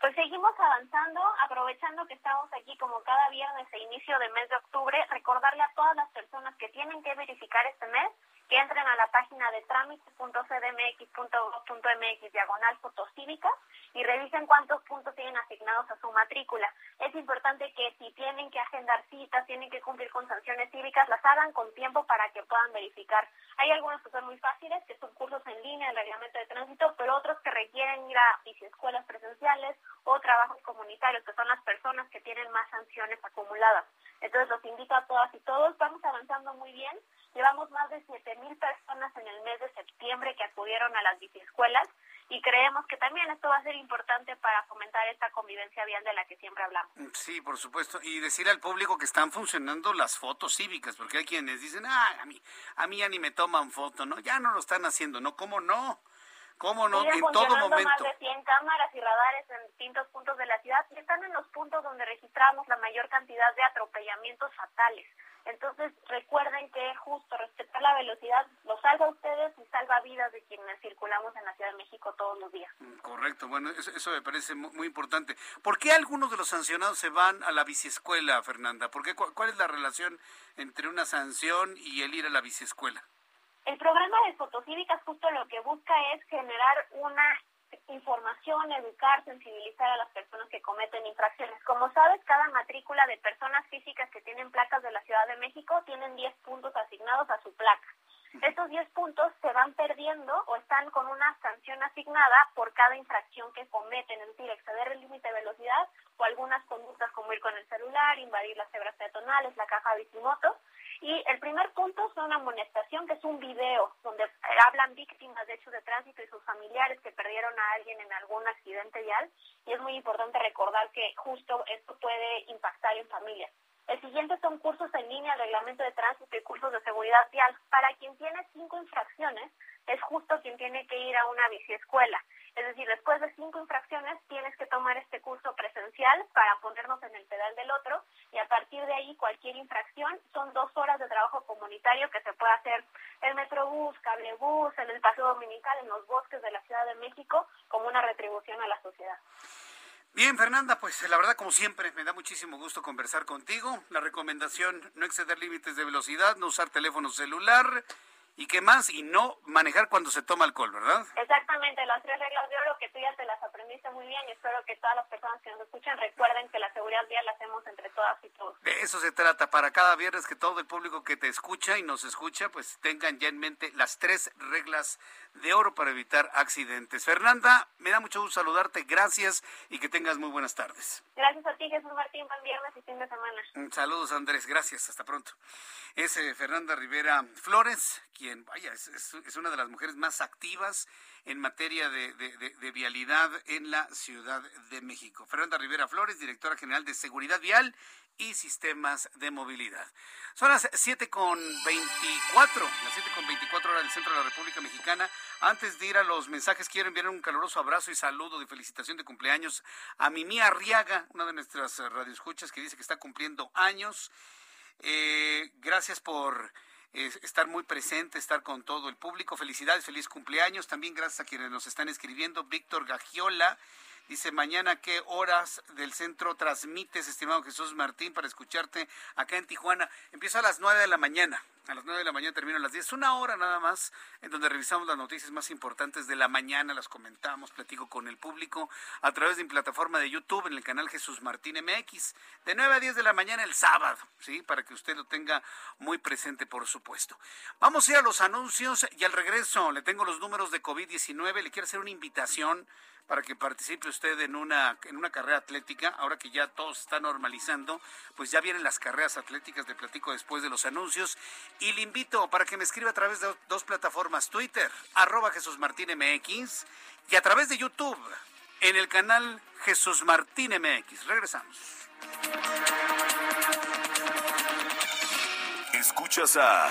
Pues seguimos avanzando, aprovechando que estamos aquí como cada viernes e inicio de mes de octubre, recordarle a todas las personas que tienen que verificar este mes que entren a la página de trámites.cdmx.gov.mx diagonal fotocívica y revisen cuántos puntos tienen asignados a su matrícula. Es importante que si tienen que agendar citas, tienen que cumplir con sanciones cívicas, las hagan con tiempo para que puedan verificar. Hay algunos que son muy fáciles, que son cursos en línea, el reglamento de tránsito, pero otros que requieren ir a escuelas presenciales o trabajos comunitarios, que son las personas que tienen más sanciones acumuladas. Entonces los invito a todas y todos, vamos avanzando muy bien. Llevamos más de 7.000 personas en el mes de septiembre que acudieron a las biciescuelas y creemos que también esto va a ser importante para fomentar esta convivencia vial de la que siempre hablamos. Sí, por supuesto. Y decir al público que están funcionando las fotos cívicas, porque hay quienes dicen, ah, a mí, a mí ya ni me toman foto, ¿no? Ya no lo están haciendo, ¿no? ¿Cómo no? ¿Cómo no? en todo momento. más de 100 cámaras y radares en distintos puntos de la ciudad y están en los puntos donde registramos la mayor cantidad de atropellamientos fatales. Entonces, recuerden que justo respetar la velocidad los salva a ustedes y salva vidas de quienes circulamos en la Ciudad de México todos los días. Mm, correcto, bueno, eso, me parece muy, importante. ¿Por qué algunos de los sancionados se van a la biciescuela, Fernanda? ¿Por qué, ¿Cuál es la relación entre una sanción y el ir a la biciescuela? El programa de fotocívicas justo lo que busca es generar una información, educar, sensibilizar a las personas que cometen infracciones. Como sabes, cada matrícula de personas físicas que tienen placas de la Ciudad de México tienen 10 puntos asignados a su placa. Estos 10 puntos se van perdiendo o están con una sanción asignada por cada infracción que cometen, es decir, exceder el límite de velocidad o algunas conductas como ir con el celular, invadir las cebras peatonales, la caja de. Y el primer punto es una amonestación, que es un video donde hablan víctimas de hechos de tránsito y sus familiares que perdieron a alguien en algún accidente vial. Y es muy importante recordar que justo esto puede impactar en familias. El siguiente son cursos en línea, reglamento de tránsito y cursos de seguridad vial. Para quien tiene cinco infracciones, es justo quien tiene que ir a una biciescuela. Es decir, después de cinco infracciones tienes que tomar este curso presencial para ponernos en el pedal del otro y a partir de ahí cualquier infracción son dos horas de trabajo comunitario que se puede hacer en Metrobús, Cablebús, en el Paseo Dominical, en los bosques de la Ciudad de México como una retribución a la sociedad. Bien, Fernanda, pues la verdad, como siempre, me da muchísimo gusto conversar contigo. La recomendación, no exceder límites de velocidad, no usar teléfono celular ¿Y qué más? Y no manejar cuando se toma alcohol, ¿verdad? Exactamente, las tres reglas de oro que tú ya te las aprendiste muy bien y espero que todas las personas que nos escuchan recuerden que la seguridad vial la hacemos entre todas y todos. De eso se trata, para cada viernes que todo el público que te escucha y nos escucha, pues tengan ya en mente las tres reglas de oro para evitar accidentes. Fernanda, me da mucho gusto saludarte, gracias y que tengas muy buenas tardes. Gracias a ti, Jesús Martín, buen viernes y fin de semana. Saludos, Andrés, gracias, hasta pronto. Es eh, Fernanda Rivera Flores, quien, vaya, es, una de las mujeres más activas en materia de, vialidad en la Ciudad de México. Fernanda Rivera Flores, directora general de Seguridad Vial y Sistemas de Movilidad. Son las 7 con 24, las 7 con 24 horas del centro de la República Mexicana. Antes de ir a los mensajes, quiero enviar un caluroso abrazo y saludo de felicitación de cumpleaños a Mimi Arriaga, una de nuestras radioescuchas que dice que está cumpliendo años. Eh, gracias por eh, estar muy presente, estar con todo el público. Felicidades, feliz cumpleaños. También gracias a quienes nos están escribiendo. Víctor Gagiola Dice, mañana, ¿qué horas del centro transmites, estimado Jesús Martín, para escucharte acá en Tijuana? Empiezo a las nueve de la mañana. A las nueve de la mañana termino a las diez. Una hora nada más en donde revisamos las noticias más importantes de la mañana, las comentamos, platico con el público a través de mi plataforma de YouTube en el canal Jesús Martín MX. De nueve a diez de la mañana el sábado, ¿sí? Para que usted lo tenga muy presente, por supuesto. Vamos a ir a los anuncios y al regreso le tengo los números de COVID-19. Le quiero hacer una invitación para que participe usted en una, en una carrera atlética. Ahora que ya todo se está normalizando, pues ya vienen las carreras atléticas de platico después de los anuncios. Y le invito para que me escriba a través de dos plataformas, Twitter, arroba Jesús Martín MX, y a través de YouTube, en el canal Jesús Martín MX. Regresamos. Escuchas a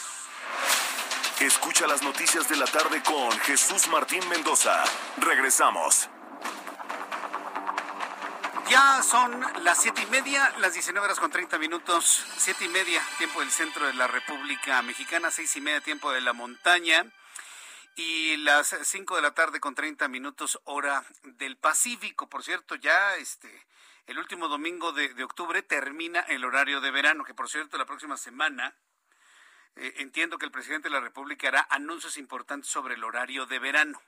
Escucha las noticias de la tarde con Jesús Martín Mendoza. Regresamos. Ya son las siete y media, las 19 horas con 30 minutos, siete y media, tiempo del centro de la República Mexicana, seis y media, tiempo de la montaña, y las 5 de la tarde con 30 minutos, hora del Pacífico. Por cierto, ya este, el último domingo de, de octubre termina el horario de verano, que por cierto, la próxima semana eh, entiendo que el presidente de la República hará anuncios importantes sobre el horario de verano.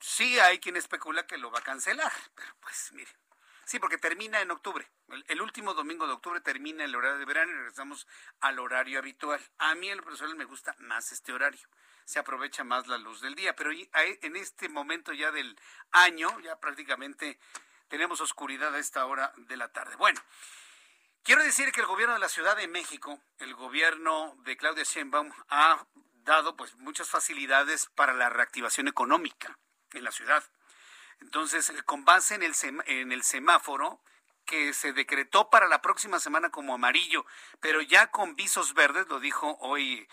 sí hay quien especula que lo va a cancelar, pero pues mire. Sí, porque termina en octubre. El, último domingo de octubre termina el horario de verano y regresamos al horario habitual. A mí, en lo personal, me gusta más este horario. Se aprovecha más la luz del día, pero en este momento ya del año, ya prácticamente tenemos oscuridad a esta hora de la tarde. Bueno, quiero decir que el gobierno de la Ciudad de México, el gobierno de Claudia Sheinbaum, ha dado pues muchas facilidades para la reactivación económica en la ciudad. Entonces, eh, con base en el, en el semáforo que se decretó para la próxima semana como amarillo, pero ya con visos verdes, lo dijo hoy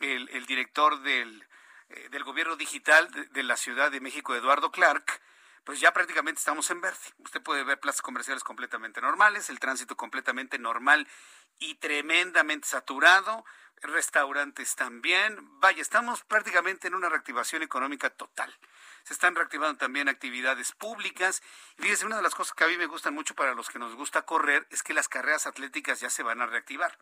el, director eh, del gobierno digital de, la Ciudad de México, Eduardo Clark, pues ya prácticamente estamos en verde. Usted puede ver plazas comerciales completamente normales, el tránsito completamente normal y tremendamente saturado, restaurantes también. Vaya, estamos prácticamente en una reactivación económica total se están reactivando también actividades públicas. Y fíjese, una de las cosas que a mí me gustan mucho para los que nos gusta correr es que las carreras atléticas ya se van a reactivar.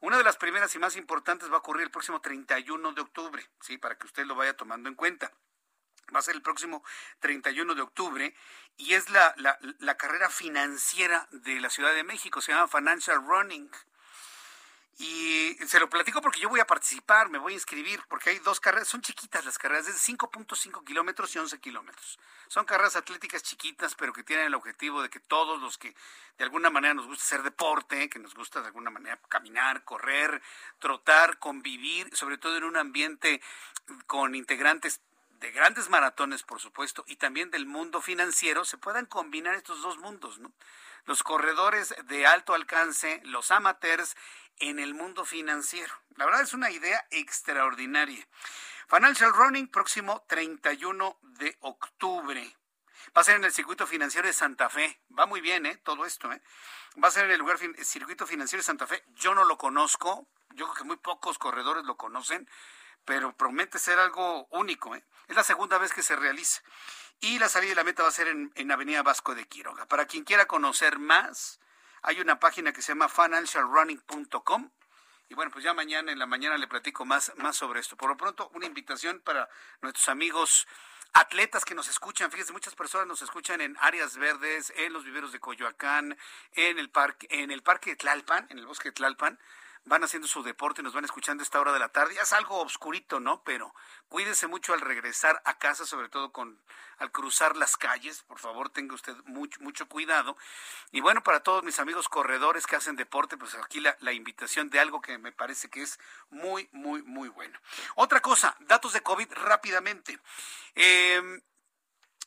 Una de las primeras y más importantes va a ocurrir el próximo 31 de octubre, ¿sí? para que usted lo vaya tomando en cuenta. Va a ser el próximo 31 de octubre y es la, la, carrera financiera de la Ciudad de México, se llama Financial Running. Y se lo platico porque yo voy a participar, me voy a inscribir, porque hay dos carreras, son chiquitas las carreras, de 5.5 kilómetros y 11 kilómetros. Son carreras atléticas chiquitas, pero que tienen el objetivo de que todos los que de alguna manera nos gusta hacer deporte, que nos gusta de alguna manera caminar, correr, trotar, convivir, sobre todo en un ambiente con integrantes de grandes maratones, por supuesto, y también del mundo financiero, se puedan combinar estos dos mundos, ¿no? Los corredores de alto alcance, los amateurs en el mundo financiero. La verdad es una idea extraordinaria. Financial Running próximo 31 de octubre. Va a ser en el circuito financiero de Santa Fe. Va muy bien, ¿eh? Todo esto, ¿eh? Va a ser en el lugar circuito financiero de Santa Fe. Yo no lo conozco. Yo creo que muy pocos corredores lo conocen, pero promete ser algo único, ¿eh? Es la segunda vez que se realiza. Y la salida de la meta va a ser en, en Avenida Vasco de Quiroga. Para quien quiera conocer más, hay una página que se llama financialrunning.com. Y bueno, pues ya mañana en la mañana le platico más, más sobre esto. Por lo pronto, una invitación para nuestros amigos atletas que nos escuchan. Fíjense, muchas personas nos escuchan en áreas verdes, en los viveros de Coyoacán, en el parque, en el parque de Tlalpan, en el bosque de Tlalpan van haciendo su deporte, nos van escuchando esta hora de la tarde. Ya es algo obscurito, ¿no? Pero cuídese mucho al regresar a casa, sobre todo con al cruzar las calles. Por favor, tenga usted mucho, mucho cuidado. Y bueno, para todos mis amigos corredores que hacen deporte, pues aquí la, la invitación de algo que me parece que es muy, muy, muy bueno. Otra cosa, datos de COVID rápidamente. Eh,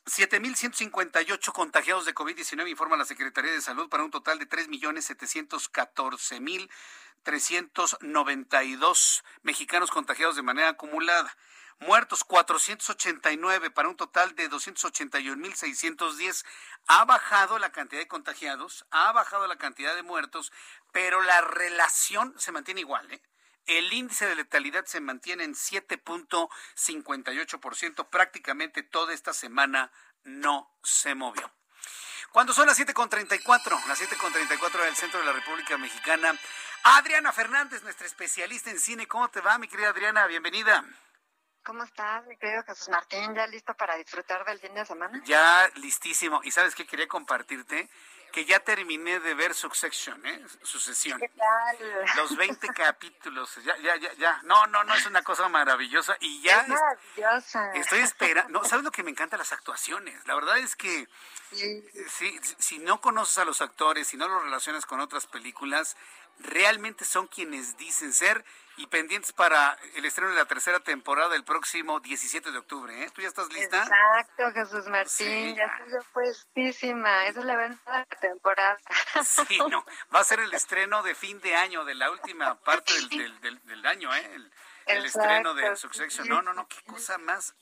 7.158 contagiados de COVID-19 informa la Secretaría de Salud para un total de 3.714.392 mexicanos contagiados de manera acumulada. Muertos 489 para un total de 281.610. Ha bajado la cantidad de contagiados, ha bajado la cantidad de muertos, pero la relación se mantiene igual. ¿eh? El índice de letalidad se mantiene en 7.58%. Prácticamente toda esta semana no se movió. Cuando son las 7.34, las 7.34 del centro de la República Mexicana, Adriana Fernández, nuestra especialista en cine. ¿Cómo te va, mi querida Adriana? Bienvenida. ¿Cómo estás, mi querido Jesús Martín? ¿Ya listo para disfrutar del fin de semana? Ya listísimo. ¿Y sabes qué quería compartirte? Que ya terminé de ver Succession, ¿eh? Sucesión. ¿Qué tal? Los 20 capítulos, ya, ya, ya, ya. No, no, no, es una cosa maravillosa y ya. Es maravillosa. Estoy esperando. No, ¿sabes lo que me encanta? Las actuaciones. La verdad es que sí. si no conoces a los actores, si no los relacionas con otras películas, realmente son quienes dicen ser y pendientes para el estreno de la tercera temporada el próximo 17 de octubre. ¿eh? ¿Tú ya estás lista? Exacto, Jesús Martín, ya estoy puestísima. Esa es la venta de la temporada. [LAUGHS] Sí, no, va a ser el estreno de fin de año, de la última parte del, del, del, año, ¿eh? El, estreno de Succession. No, no, no, qué cosa más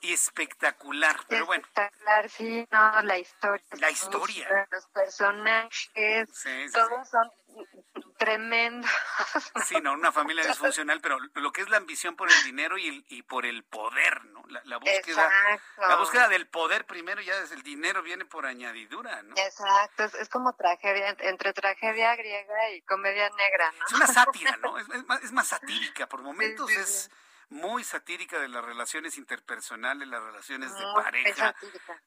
espectacular, pero bueno. Espectacular, sí, no, la historia. La historia. Los, personajes, todos son tremendos. Sí, no, una familia disfuncional, pero lo que es la ambición por el dinero y, el, y por el poder, ¿no? La, búsqueda la búsqueda del poder primero, ya desde el dinero viene por añadidura, ¿no? Exacto, es, como tragedia, entre tragedia griega y comedia negra, ¿no? Es una sátira, ¿no? [LAUGHS] Es, más, satírica, por momentos es muy satírica de las relaciones interpersonales, las relaciones de pareja,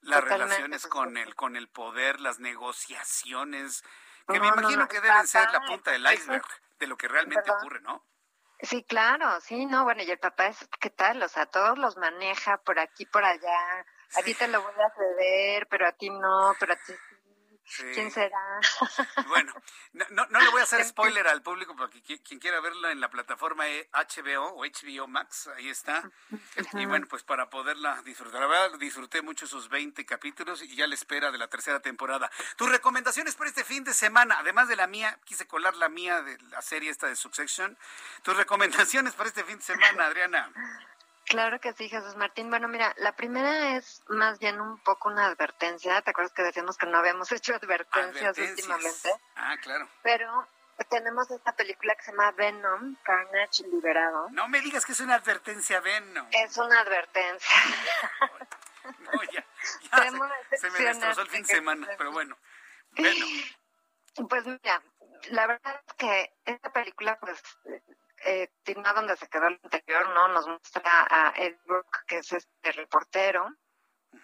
las totalmente, relaciones con el, con el poder, las negociaciones, que me no, imagino no, que deben ser la punta del iceberg de lo que realmente ocurre, ¿no? Sí, claro, sí, no, bueno, y el papá es, ¿qué tal? O sea, todos los maneja por aquí, por allá. A ti te lo voy a ceder, pero a ti no, pero a ti sí. Sí. ¿Quién será? Bueno, no, no, no le voy a hacer [LAUGHS] spoiler al público porque qui- quien quiera verlo en la plataforma eh, HBO o HBO Max, ahí está. Y bueno, pues para poderla disfrutar. La verdad, disfruté mucho esos 20 capítulos y ya la espera de la tercera temporada. Tus recomendaciones para este fin de semana, además de la mía, quise colar la mía de la serie esta de Succession. Tus recomendaciones para este fin de semana, Adriana. Claro que sí, Jesús Martín. Bueno, mira, la primera es más bien un poco una advertencia. ¿Te acuerdas que decíamos que no habíamos [LAUGHS] hecho advertencias, Advertencias. últimamente? Ah, claro. Pero tenemos esta película que se llama Venom, Carnage Liberado. No me digas que es una advertencia. No, Es una advertencia. no, ya, se, se me destrozó el fin de semana, pero bueno. Bueno, [LAUGHS] Pues mira, la verdad es que esta película, pues, eh, continúa donde se quedó el anterior, ¿no? Nos muestra a Ed Brooke, que es este reportero,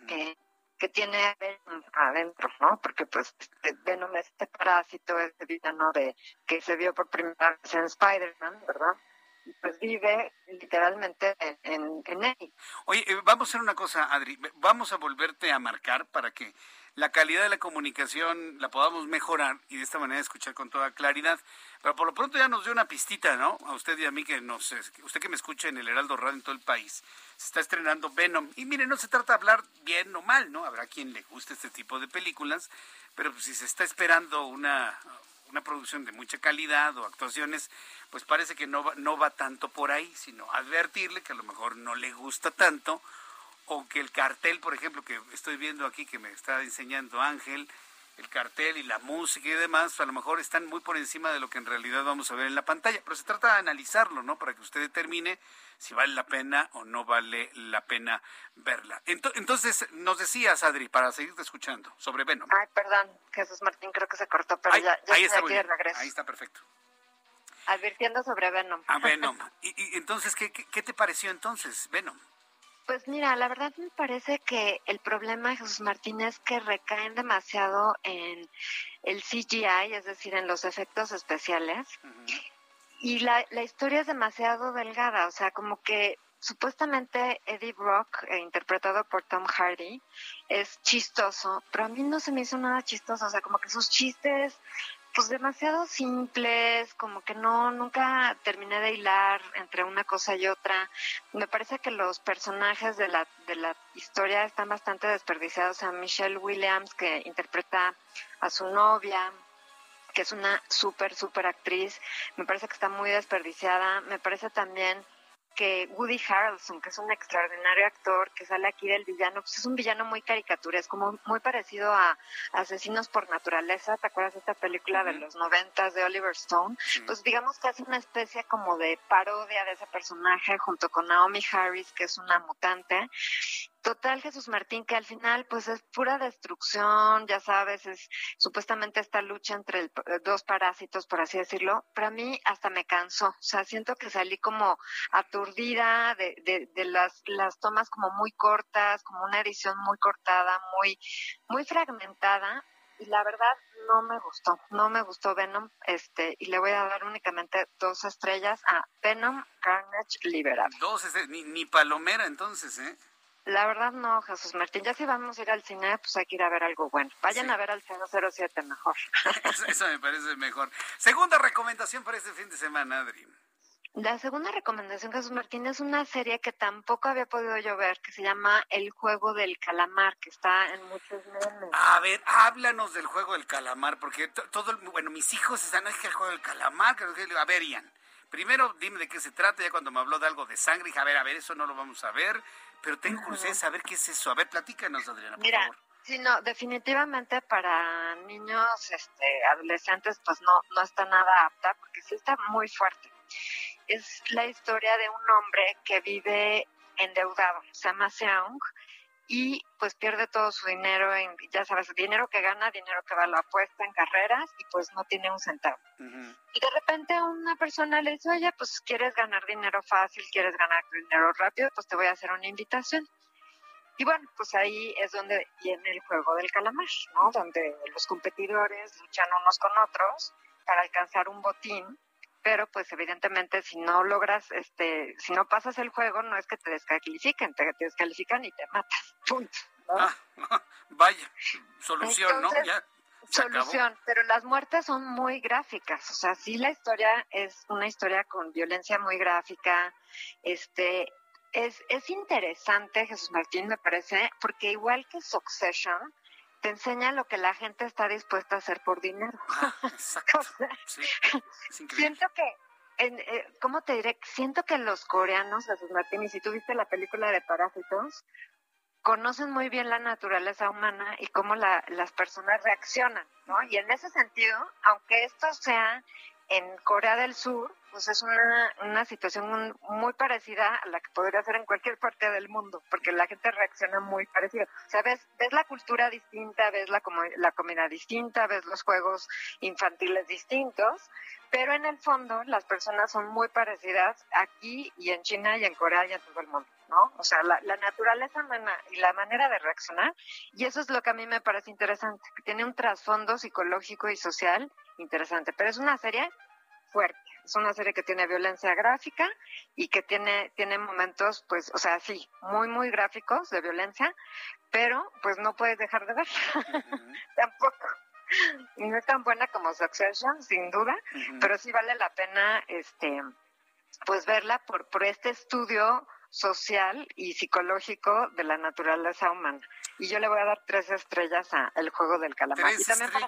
que, que tiene a Venom adentro, ¿no? Porque, pues, este Venom es este parásito, este villano de, que se vio por primera vez en Spider-Man, ¿verdad? Y pues vive literalmente en, en, en él. Oye, eh, vamos a hacer una cosa, Adri. Vamos a volverte a marcar para que la calidad de la comunicación la podamos mejorar y de esta manera escuchar con toda claridad. Pero por lo pronto ya nos dio una pistita, ¿no? A usted y a mí que nos, usted que me escucha en el Heraldo Radio en todo el país, se está estrenando Venom. Y mire, no se trata de hablar bien o mal, ¿no? Habrá quien le guste este tipo de películas, pero pues, si se está esperando una, una producción de mucha calidad o actuaciones, pues parece que no va, no va tanto por ahí, sino advertirle que a lo mejor no le gusta tanto o que el cartel, por ejemplo, que estoy viendo aquí que me está enseñando Ángel, el cartel y la música y demás, a lo mejor están muy por encima de lo que en realidad vamos a ver en la pantalla, pero se trata de analizarlo, ¿no? Para que usted determine si vale la pena o no vale la pena verla. Ento- Entonces, nos decías, Adri, para seguirte escuchando, sobre Venom. Ay, perdón, Jesús Martín, creo que se cortó, pero Ahí, ya, ya ahí está aquí de regreso. ahí está perfecto. Advirtiendo sobre Venom. Ah, Venom. Y, y entonces, ¿qué, qué, qué te pareció entonces, Venom? Pues mira, la verdad me parece que el problema de Jesús Martín es que recaen demasiado en el CGI, es decir, en los efectos especiales. Y la, la historia es demasiado delgada, o sea, como que supuestamente Eddie Brock, eh, interpretado por Tom Hardy, es chistoso, pero a mí no se me hizo nada chistoso, o sea, como que sus chistes pues demasiado simples, como que no, nunca terminé de hilar entre una cosa y otra. Me parece que los personajes de la, de la historia están bastante desperdiciados. Sea, Michelle Williams, que interpreta a su novia, que es una súper, súper actriz, me parece que está muy desperdiciada. Me parece también que Woody Harrelson, que es un extraordinario actor, que sale aquí del villano, pues es un villano muy caricaturesco, muy, muy parecido a Asesinos por Naturaleza, ¿te acuerdas de esta película de los noventas de Oliver Stone? Pues digamos que hace una especie como de parodia de ese personaje junto con Naomi Harris, que es una mutante. Total, Jesús Martín, que al final pues es pura destrucción, ya sabes, es supuestamente esta lucha entre el- eh, dos parásitos, por así decirlo, pero a mí hasta me cansó, o sea, siento que salí como aturdida de, de, de las, las tomas como muy cortas, como una edición muy cortada, muy, muy fragmentada, y la verdad no me gustó, no me gustó Venom, este, y le voy a dar únicamente dos estrellas a Venom Carnage Liberado. Dos, este, ni, ni palomera entonces, ¿eh? La verdad no, Jesús Martín. Ya si vamos a ir al cine, pues hay que ir a ver algo bueno. Vayan Sí. a ver al 007 mejor. [LAUGHS] Eso, eso me parece mejor. Segunda recomendación para este fin de semana, Adri. La segunda recomendación, Jesús Martín, es una serie que tampoco había podido yo ver, que se llama El Juego del Calamar, que está en muchos memes. A ver, háblanos del juego del calamar, porque to- todo, el- bueno, mis hijos están, es que el juego del calamar, que no sé qué". a ver, Ian, primero dime de qué se trata, ya cuando me habló de algo de sangre, dije, a ver, a ver, eso no lo vamos a ver, pero tengo curiosidad de saber qué es eso. A ver, platícanos, Adriana, por Mira, favor. sí, no, definitivamente para niños, este, adolescentes, pues no, no está nada apta, porque sí está muy fuerte. Es la historia de un hombre que vive endeudado, se llama Seung, y pues pierde todo su dinero en, ya sabes, dinero que gana, dinero que va a la apuesta en carreras y pues no tiene un centavo. Y de repente una persona le dice, oye, pues quieres ganar dinero fácil, quieres ganar dinero rápido, pues te voy a hacer una invitación. Y bueno, pues ahí es donde viene el juego del calamar, ¿no? Donde los competidores luchan unos con otros para alcanzar un botín pero pues evidentemente si no logras, este, si no pasas el juego, no es que te descalifiquen, te, descalifican y te matas, [LAUGHS] punto. Ah, [LAUGHS] vaya, solución, ¿no? Ya. solución, pero las muertes son muy gráficas, o sea, sí la historia es una historia con violencia muy gráfica, este, es, es interesante, Jesús Martín, me parece, porque igual que Succession, te enseña lo que la gente está dispuesta a hacer por dinero. Ah, [LAUGHS] exacto. [LAUGHS] siento que, en, eh, ¿cómo te diré? Siento que los coreanos, Jesús Martín, y si tuviste la película de Parásitos, conocen muy bien la naturaleza humana y cómo la, las personas reaccionan, ¿no? Y en ese sentido, aunque esto sea en Corea del Sur, pues es una, una situación muy parecida a la que podría ser en cualquier parte del mundo, porque la gente reacciona muy parecido. O sea, ves, ves la cultura distinta, ves la, la comida distinta, ves los juegos infantiles distintos, pero en el fondo las personas son muy parecidas aquí y en China y en Corea y en todo el mundo, ¿no? O sea, la, naturaleza humana y la manera de reaccionar, y eso es lo que a mí me parece interesante, que tiene un trasfondo psicológico y social interesante, pero es una serie fuerte. Es una serie que tiene violencia gráfica y que tiene, tiene momentos, pues, o sea, sí, muy, muy gráficos de violencia, pero pues no puedes dejar de ver. [LAUGHS] Tampoco. No es tan buena como Succession, sin duda, pero sí vale la pena, este, pues verla por, por este estudio social y psicológico de la naturaleza humana. Y yo le voy a dar tres estrellas a El Juego del Calamar. y también para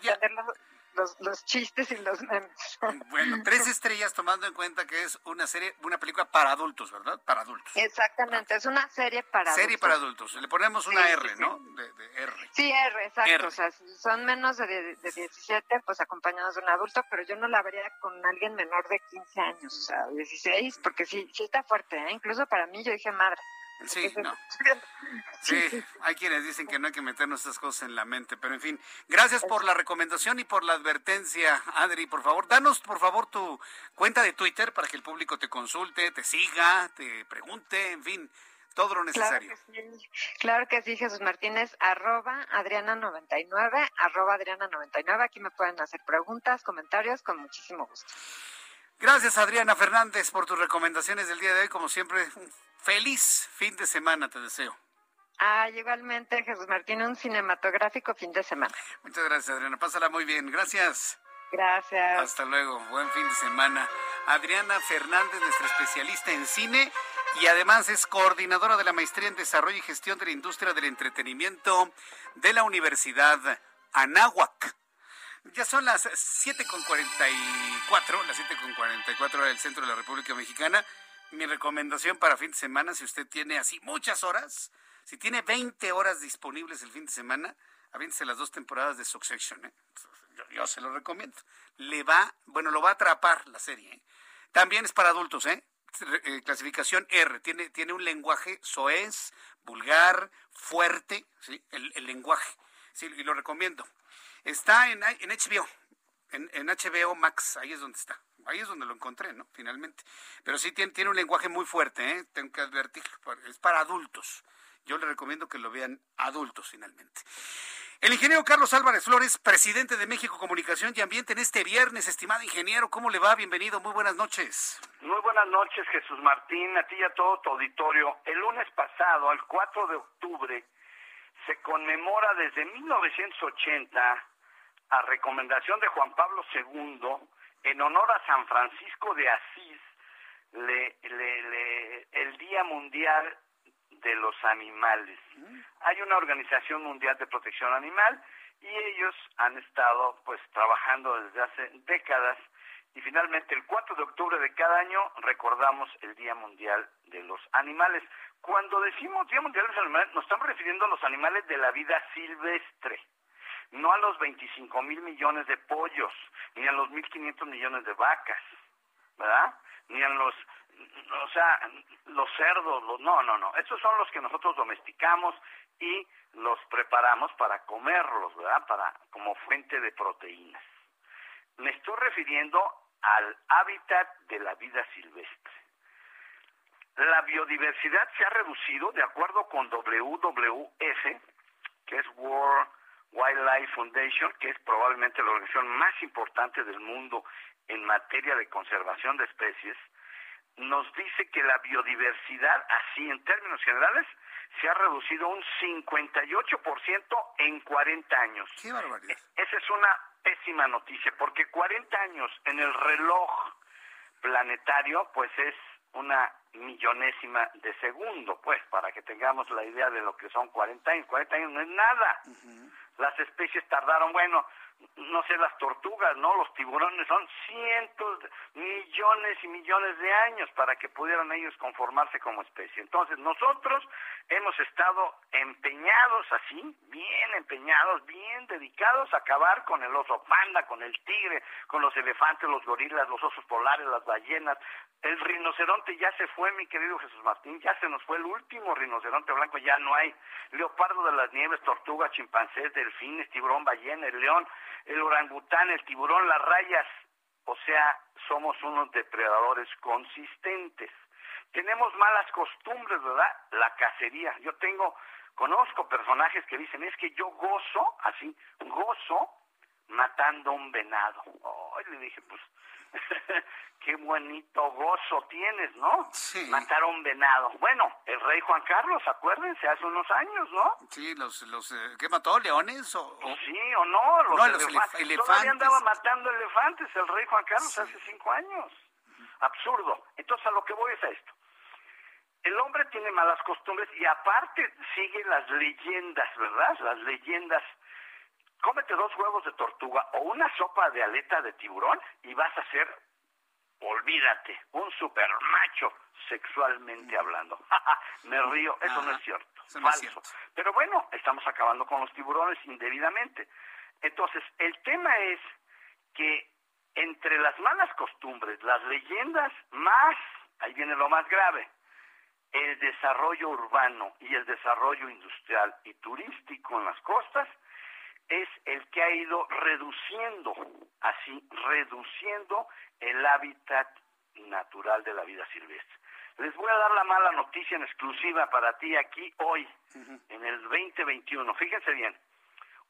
los, los chistes y los memes. [LAUGHS] Bueno, tres [LAUGHS] estrellas tomando en cuenta que es una serie, una película para adultos, ¿verdad? Para adultos. Exactamente, es una serie para serie para adultos. Le ponemos una R, ¿no? De, R. Sí, R, exacto. O sea, si son menos de, de 17, pues acompañados de un adulto, pero yo no la vería con alguien menor de 15 años, o sea, 16, porque sí, sí está fuerte, ¿eh? Incluso para mí yo dije, madre, Sí, no. [LAUGHS] Sí, hay quienes dicen que no hay que meternos estas cosas en la mente, pero en fin, gracias por la recomendación y por la advertencia, Adri, por favor, danos por favor tu cuenta de Twitter para que el público te consulte, te siga, te pregunte, en fin, todo lo necesario. Claro que sí, Jesús Martínez, arroba Adriana99, arroba Adriana99, aquí me pueden hacer preguntas, comentarios, con muchísimo gusto. Gracias, Adriana Fernández, por tus recomendaciones del día de hoy. Como siempre, feliz fin de semana te deseo. Ah, igualmente, Jesús Martín, un cinematográfico fin de semana. Muchas gracias, Adriana. Pásala muy bien. Gracias. Gracias. Hasta luego. Buen fin de semana. Adriana Fernández, nuestra especialista en cine y además es coordinadora de la Maestría en Desarrollo y Gestión de la Industria del Entretenimiento de la Universidad Anáhuac. Ya son las 7.44, las 7.44 del centro de la República Mexicana. Mi recomendación para fin de semana, si usted tiene así muchas horas, si tiene 20 horas disponibles el fin de semana, aviéntese las dos temporadas de Succession. ¿eh? Yo, se lo recomiendo. Le va, bueno, lo va a atrapar la serie. ¿eh? También es para adultos, ¿eh? ¿eh? clasificación R, tiene, tiene un lenguaje soez, vulgar, fuerte, ¿sí? el, lenguaje. Sí, y lo recomiendo. Está en, HBO, en, HBO Max, ahí es donde está. Ahí es donde lo encontré, ¿no? Finalmente. Pero sí tiene, un lenguaje muy fuerte, ¿eh? Tengo que advertirlo. Es para adultos. Yo le recomiendo que lo vean adultos, finalmente. El ingeniero Carlos Álvarez Flores, presidente de México Comunicación y Ambiente en este viernes. Estimado ingeniero, ¿cómo le va? Bienvenido, muy buenas noches. Muy buenas noches, Jesús Martín, a ti y a todo tu auditorio. El lunes pasado, el 4 de octubre, se conmemora desde 1980 a recomendación de Juan Pablo II, en honor a San Francisco de Asís, le, le, el Día Mundial de los Animales. Mm. Hay una Organización Mundial de Protección Animal y ellos han estado pues trabajando desde hace décadas y finalmente el 4 de octubre de cada año recordamos el Día Mundial de los Animales. Cuando decimos Día Mundial de los Animales nos estamos refiriendo a los animales de la vida silvestre no a los 25 mil millones de pollos, ni a los 1.500 millones de vacas, ¿verdad? Ni a los, o sea, los cerdos, los, no, no, no, esos son los que nosotros domesticamos y los preparamos para comerlos, ¿verdad? Para como fuente de proteínas. Me estoy refiriendo al hábitat de la vida silvestre. La biodiversidad se ha reducido de acuerdo con WWF, que es World Wildlife Foundation, que es probablemente la organización más importante del mundo en materia de conservación de especies, nos dice que la biodiversidad, así en términos generales, se ha reducido un 58% en 40 años. ¡Qué barbaridad! E-, esa es una pésima noticia, porque 40 años en el reloj planetario, pues es una millonésima de segundo, pues, para que tengamos la idea de lo que son 40 años. 40 años no es nada. Las especies tardaron, bueno, no sé, las tortugas, ¿no? Los tiburones son cientos, millones y millones de años para que pudieran ellos conformarse como especie. Entonces, nosotros hemos estado empeñados así, bien empeñados, bien dedicados a acabar con el oso panda, con el tigre, con los elefantes, los gorilas, los osos polares, las ballenas. El rinoceronte ya se fue, mi querido Jesús Martín, ya se nos fue el último rinoceronte blanco, ya no hay. Leopardo de las nieves, tortuga, chimpancés, delfines, tiburón, ballena, el león, el orangután, el tiburón, las rayas. O sea, somos unos depredadores consistentes. Tenemos malas costumbres, ¿verdad? La cacería. Yo tengo, conozco personajes que dicen, es que yo gozo, así, gozo matando un venado. Ay, le dije, pues, [LAUGHS] qué bonito gozo tienes, ¿no? Sí. Matar a un venado. Bueno, el rey Juan Carlos, acuérdense, hace unos años, ¿no? Sí, los, los eh, ¿qué mató? ¿Leones? O, o- Sí o no, los, No, los elefa- elef- elefantes. Todavía andaba matando elefantes el rey Juan Carlos hace cinco años. Absurdo. Entonces a lo que voy es a esto. El hombre tiene malas costumbres y aparte sigue las leyendas, ¿verdad? Las leyendas. Cómete dos huevos de tortuga o una sopa de aleta de tiburón y vas a ser, olvídate, un super macho sexualmente hablando. [LAUGHS] Me río, eso no es cierto. eso no es falso. cierto. Pero bueno, estamos acabando con los tiburones indebidamente. Entonces, el tema es que entre las malas costumbres, las leyendas, más, ahí viene lo más grave, el desarrollo urbano y el desarrollo industrial y turístico en las costas es el que ha ido reduciendo, así, reduciendo el hábitat natural de la vida silvestre. Les voy a dar la mala noticia en exclusiva para ti aquí hoy, en el 2021. Fíjense bien,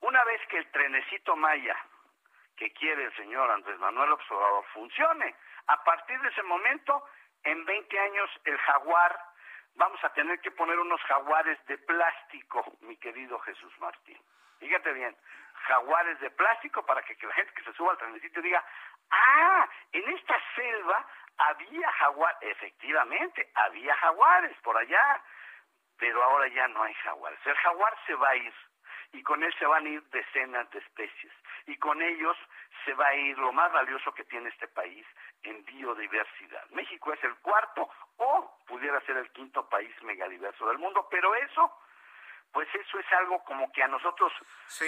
una vez que el trenecito Maya que quiere el señor Andrés Manuel Observador funcione, a partir de ese momento, en 20 años, el jaguar, vamos a tener que poner unos jaguares de plástico, mi querido Jesús Martín. Fíjate bien, jaguares de plástico para que, la gente que se suba al trenecito diga, ah, en esta selva había jaguar, efectivamente, había jaguares por allá, pero ahora ya no hay jaguares. El jaguar se va a ir y con él se van a ir decenas de especies y con ellos se va a ir lo más valioso que tiene este país en biodiversidad. México es el cuarto o pudiera ser el quinto país megadiverso del mundo, pero eso pues eso es algo como que a nosotros,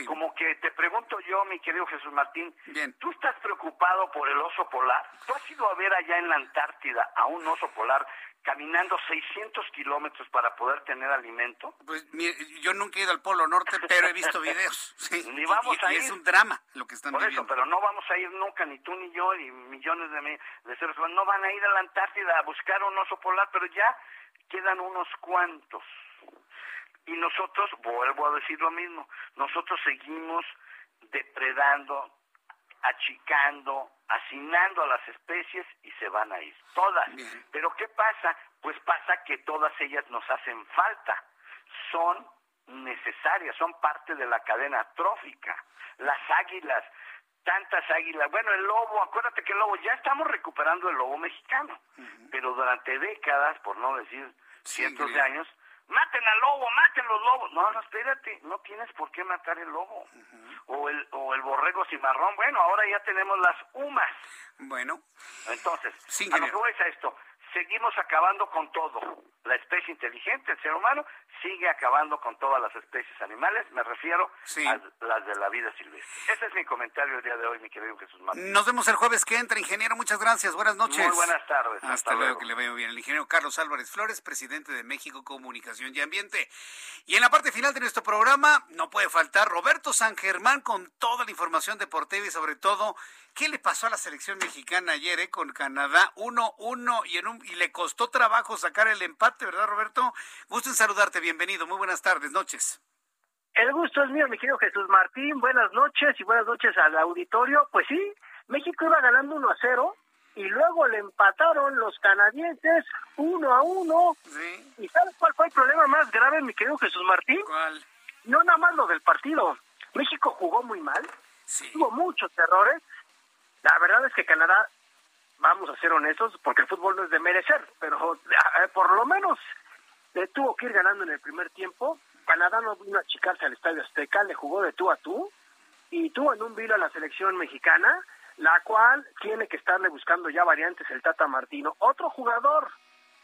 como que te pregunto yo, mi querido Jesús Martín, ¿tú estás preocupado por el oso polar? ¿Tú has ido a ver allá en la Antártida a un oso polar caminando 600 kilómetros para poder tener alimento? Pues mire, yo nunca he ido al Polo Norte, pero he visto videos. [LAUGHS] Sí, Ni vamos y, a y ir. es un drama lo que están Por eso, pero no vamos a ir nunca, ni tú ni yo, ni millones de, de seres humanos, no van a ir a la Antártida a buscar un oso polar, pero ya quedan unos cuantos. Y nosotros, vuelvo a decir lo mismo, nosotros seguimos depredando, achicando, hacinando a las especies y se van a ir, todas. Pero ¿qué pasa? Pues pasa que todas ellas nos hacen falta, son necesarias, son parte de la cadena trófica. Las águilas, tantas águilas, bueno, el lobo, acuérdate que el lobo, ya estamos recuperando el lobo mexicano, pero durante décadas, por no decir cientos de años, maten al lobo, maten los lobos. No, no, espérate, no tienes por qué matar el lobo. o, el, o el borrego cimarrón. Bueno, ahora ya tenemos las humas. Bueno, Entonces, Sí, a lo que voy es a esto. Seguimos acabando con todo. La especie inteligente, el ser humano, sigue acabando con todas las especies animales, me refiero a las de la vida silvestre. Ese es mi comentario el día de hoy, mi querido Jesús Martín. Nos vemos el jueves que entra, ingeniero. Muchas gracias. Buenas noches. Muy buenas tardes. Hasta, luego. que le veo bien. El ingeniero Carlos Álvarez Flores, presidente de México Comunicación y Ambiente. Y en la parte final de nuestro programa no puede faltar Roberto San Germán con toda la información deportiva y sobre todo qué le pasó a la selección mexicana ayer eh, con Canadá 1-1 y, en un, y le costó trabajo sacar el empate, ¿verdad Roberto? Gusto en saludarte, bienvenido. Muy buenas tardes, noches. El gusto es mío, mi querido Jesús Martín. Buenas noches y buenas noches al auditorio. Pues sí, México iba ganando 1 a 0 y luego le empataron los canadienses 1 a 1. ¿Y sabes cuál fue el problema más grave, mi querido Jesús Martín? ¿Cuál? No nada más lo del partido. México jugó muy mal, tuvo muchos errores. La verdad es que Canadá, vamos a ser honestos, porque el fútbol no es de merecer, pero eh, por lo menos le tuvo que ir ganando en el primer tiempo. Canadá no vino a achicarse al Estadio Azteca, le jugó de tú a tú y tuvo en un vilo a la selección mexicana, la cual tiene que estarle buscando ya variantes el Tata Martino. Otro jugador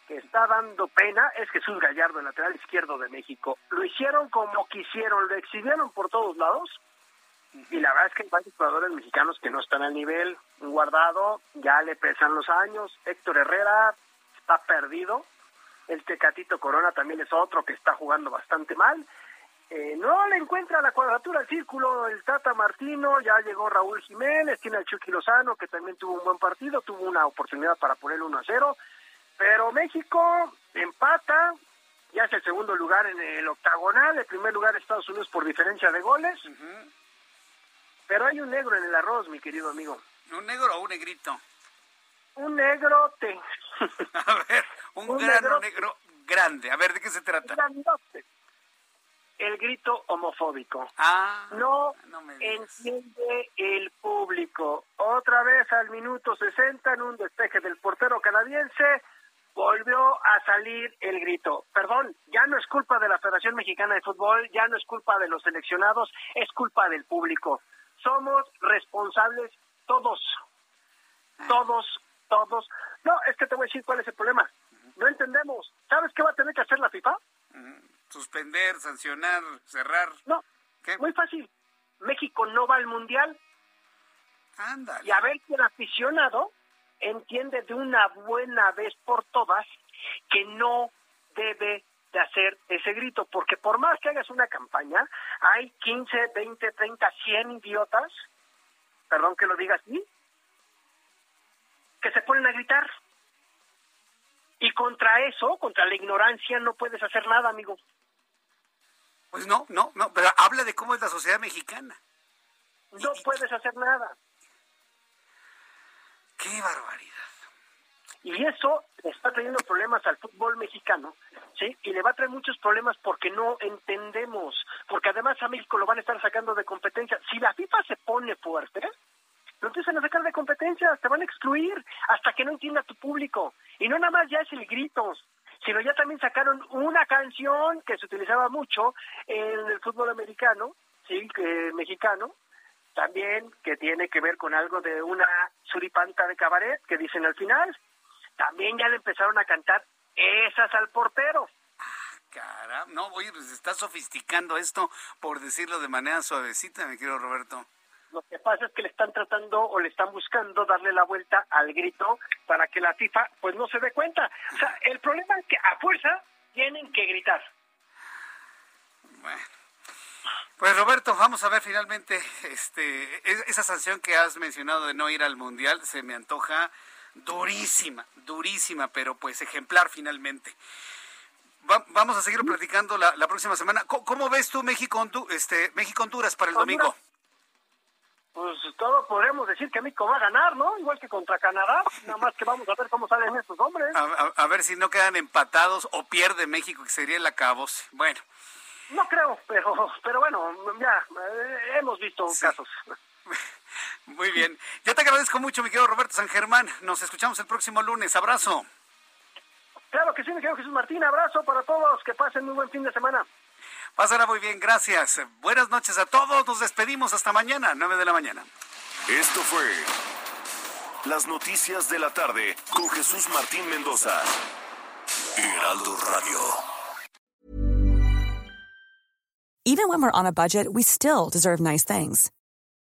que está dando pena es Jesús Gallardo, el lateral izquierdo de México. Lo hicieron como quisieron, lo exhibieron por todos lados. Y la verdad es que hay varios jugadores mexicanos que no están al nivel. Guardado, ya le pesan los años. Héctor Herrera está perdido. El Tecatito Corona también es otro que está jugando bastante mal. Eh, no le encuentra la cuadratura al círculo el Tata Martino, ya llegó Raúl Jiménez, tiene al Chucky Lozano que también tuvo un buen partido, tuvo una oportunidad para poner 1 a 0, pero México empata, ya es el segundo lugar en el octagonal, el primer lugar Estados Unidos por diferencia de goles, pero hay un negro en el arroz, mi querido amigo. ¿Un negro o un negrito? Un negrote. [LAUGHS] a ver, un, grano negro grande. A ver, ¿de qué se trata? El grito homofóbico. Ah, no, entiende el público. Otra vez al minuto 60 en un despeje del portero canadiense volvió a salir el grito. Perdón, ya no es culpa de la Federación Mexicana de Fútbol, ya no es culpa de los seleccionados, es culpa del público. Somos responsables todos, todos, todos. No, es que te voy a decir cuál es el problema. No entendemos. ¿Sabes qué va a tener que hacer la FIFA? Suspender, sancionar, cerrar. No, muy fácil. México no va al Mundial. Ándale. Y a ver si el aficionado entiende de una buena vez por todas que no debe de hacer ese grito, porque por más que hagas una campaña, hay 15, 20, 30, 100 idiotas, perdón que lo diga así, que se ponen a gritar. Y contra eso, contra la ignorancia, no puedes hacer nada, amigo. Pues no, no, no, pero habla de cómo es la sociedad mexicana. No puedes hacer nada. Qué barbaridad. Y eso está trayendo problemas al fútbol mexicano, ¿sí? Y le va a traer muchos problemas porque no entendemos, porque además a México lo van a estar sacando de competencia. Si la FIFA se pone fuerte, lo empiezan a sacar de competencia, te van a excluir hasta que no entienda tu público. Y no nada más ya es el grito, sino ya también sacaron una canción que se utilizaba mucho en el fútbol americano, sí, que, mexicano, también que tiene que ver con algo de una suripanta de cabaret que dicen al final, también ya le empezaron a cantar esas al portero. Ah, caramba, no, oye, pues está sofisticando esto, por decirlo de manera suavecita, mi querido Roberto. Lo que pasa es que le están tratando o le están buscando darle la vuelta al grito para que la FIFA pues no se dé cuenta. O sea, el problema es que a fuerza tienen que gritar. Bueno. Pues Roberto, vamos a ver finalmente este esa sanción que has mencionado de no ir al mundial se me antoja durísima, durísima, pero pues ejemplar finalmente. vamos a seguir platicando la, próxima semana. ¿Cómo, ves tú México, este, México Honduras para el domingo? Pues todo podemos decir que México va a ganar, ¿no? Igual que contra Canadá, nada más que vamos a ver cómo salen estos hombres. A, ver si no quedan empatados o pierde México, que sería el acabose. Bueno. No creo, pero, pero bueno, ya eh, hemos visto casos. [LAUGHS] Muy bien. Yo te agradezco mucho, mi querido Roberto San Germán. Nos escuchamos el próximo lunes. Abrazo. Claro que sí, mi querido Jesús Martín. Abrazo para todos. Que pasen muy buen fin de semana. Pásala muy bien, gracias. Buenas noches a todos. Nos despedimos hasta mañana, 9 de la mañana. Esto fue las noticias de la tarde con Jesús Martín Mendoza. Heraldo Radio. Even when we're on a budget, we still deserve nice things.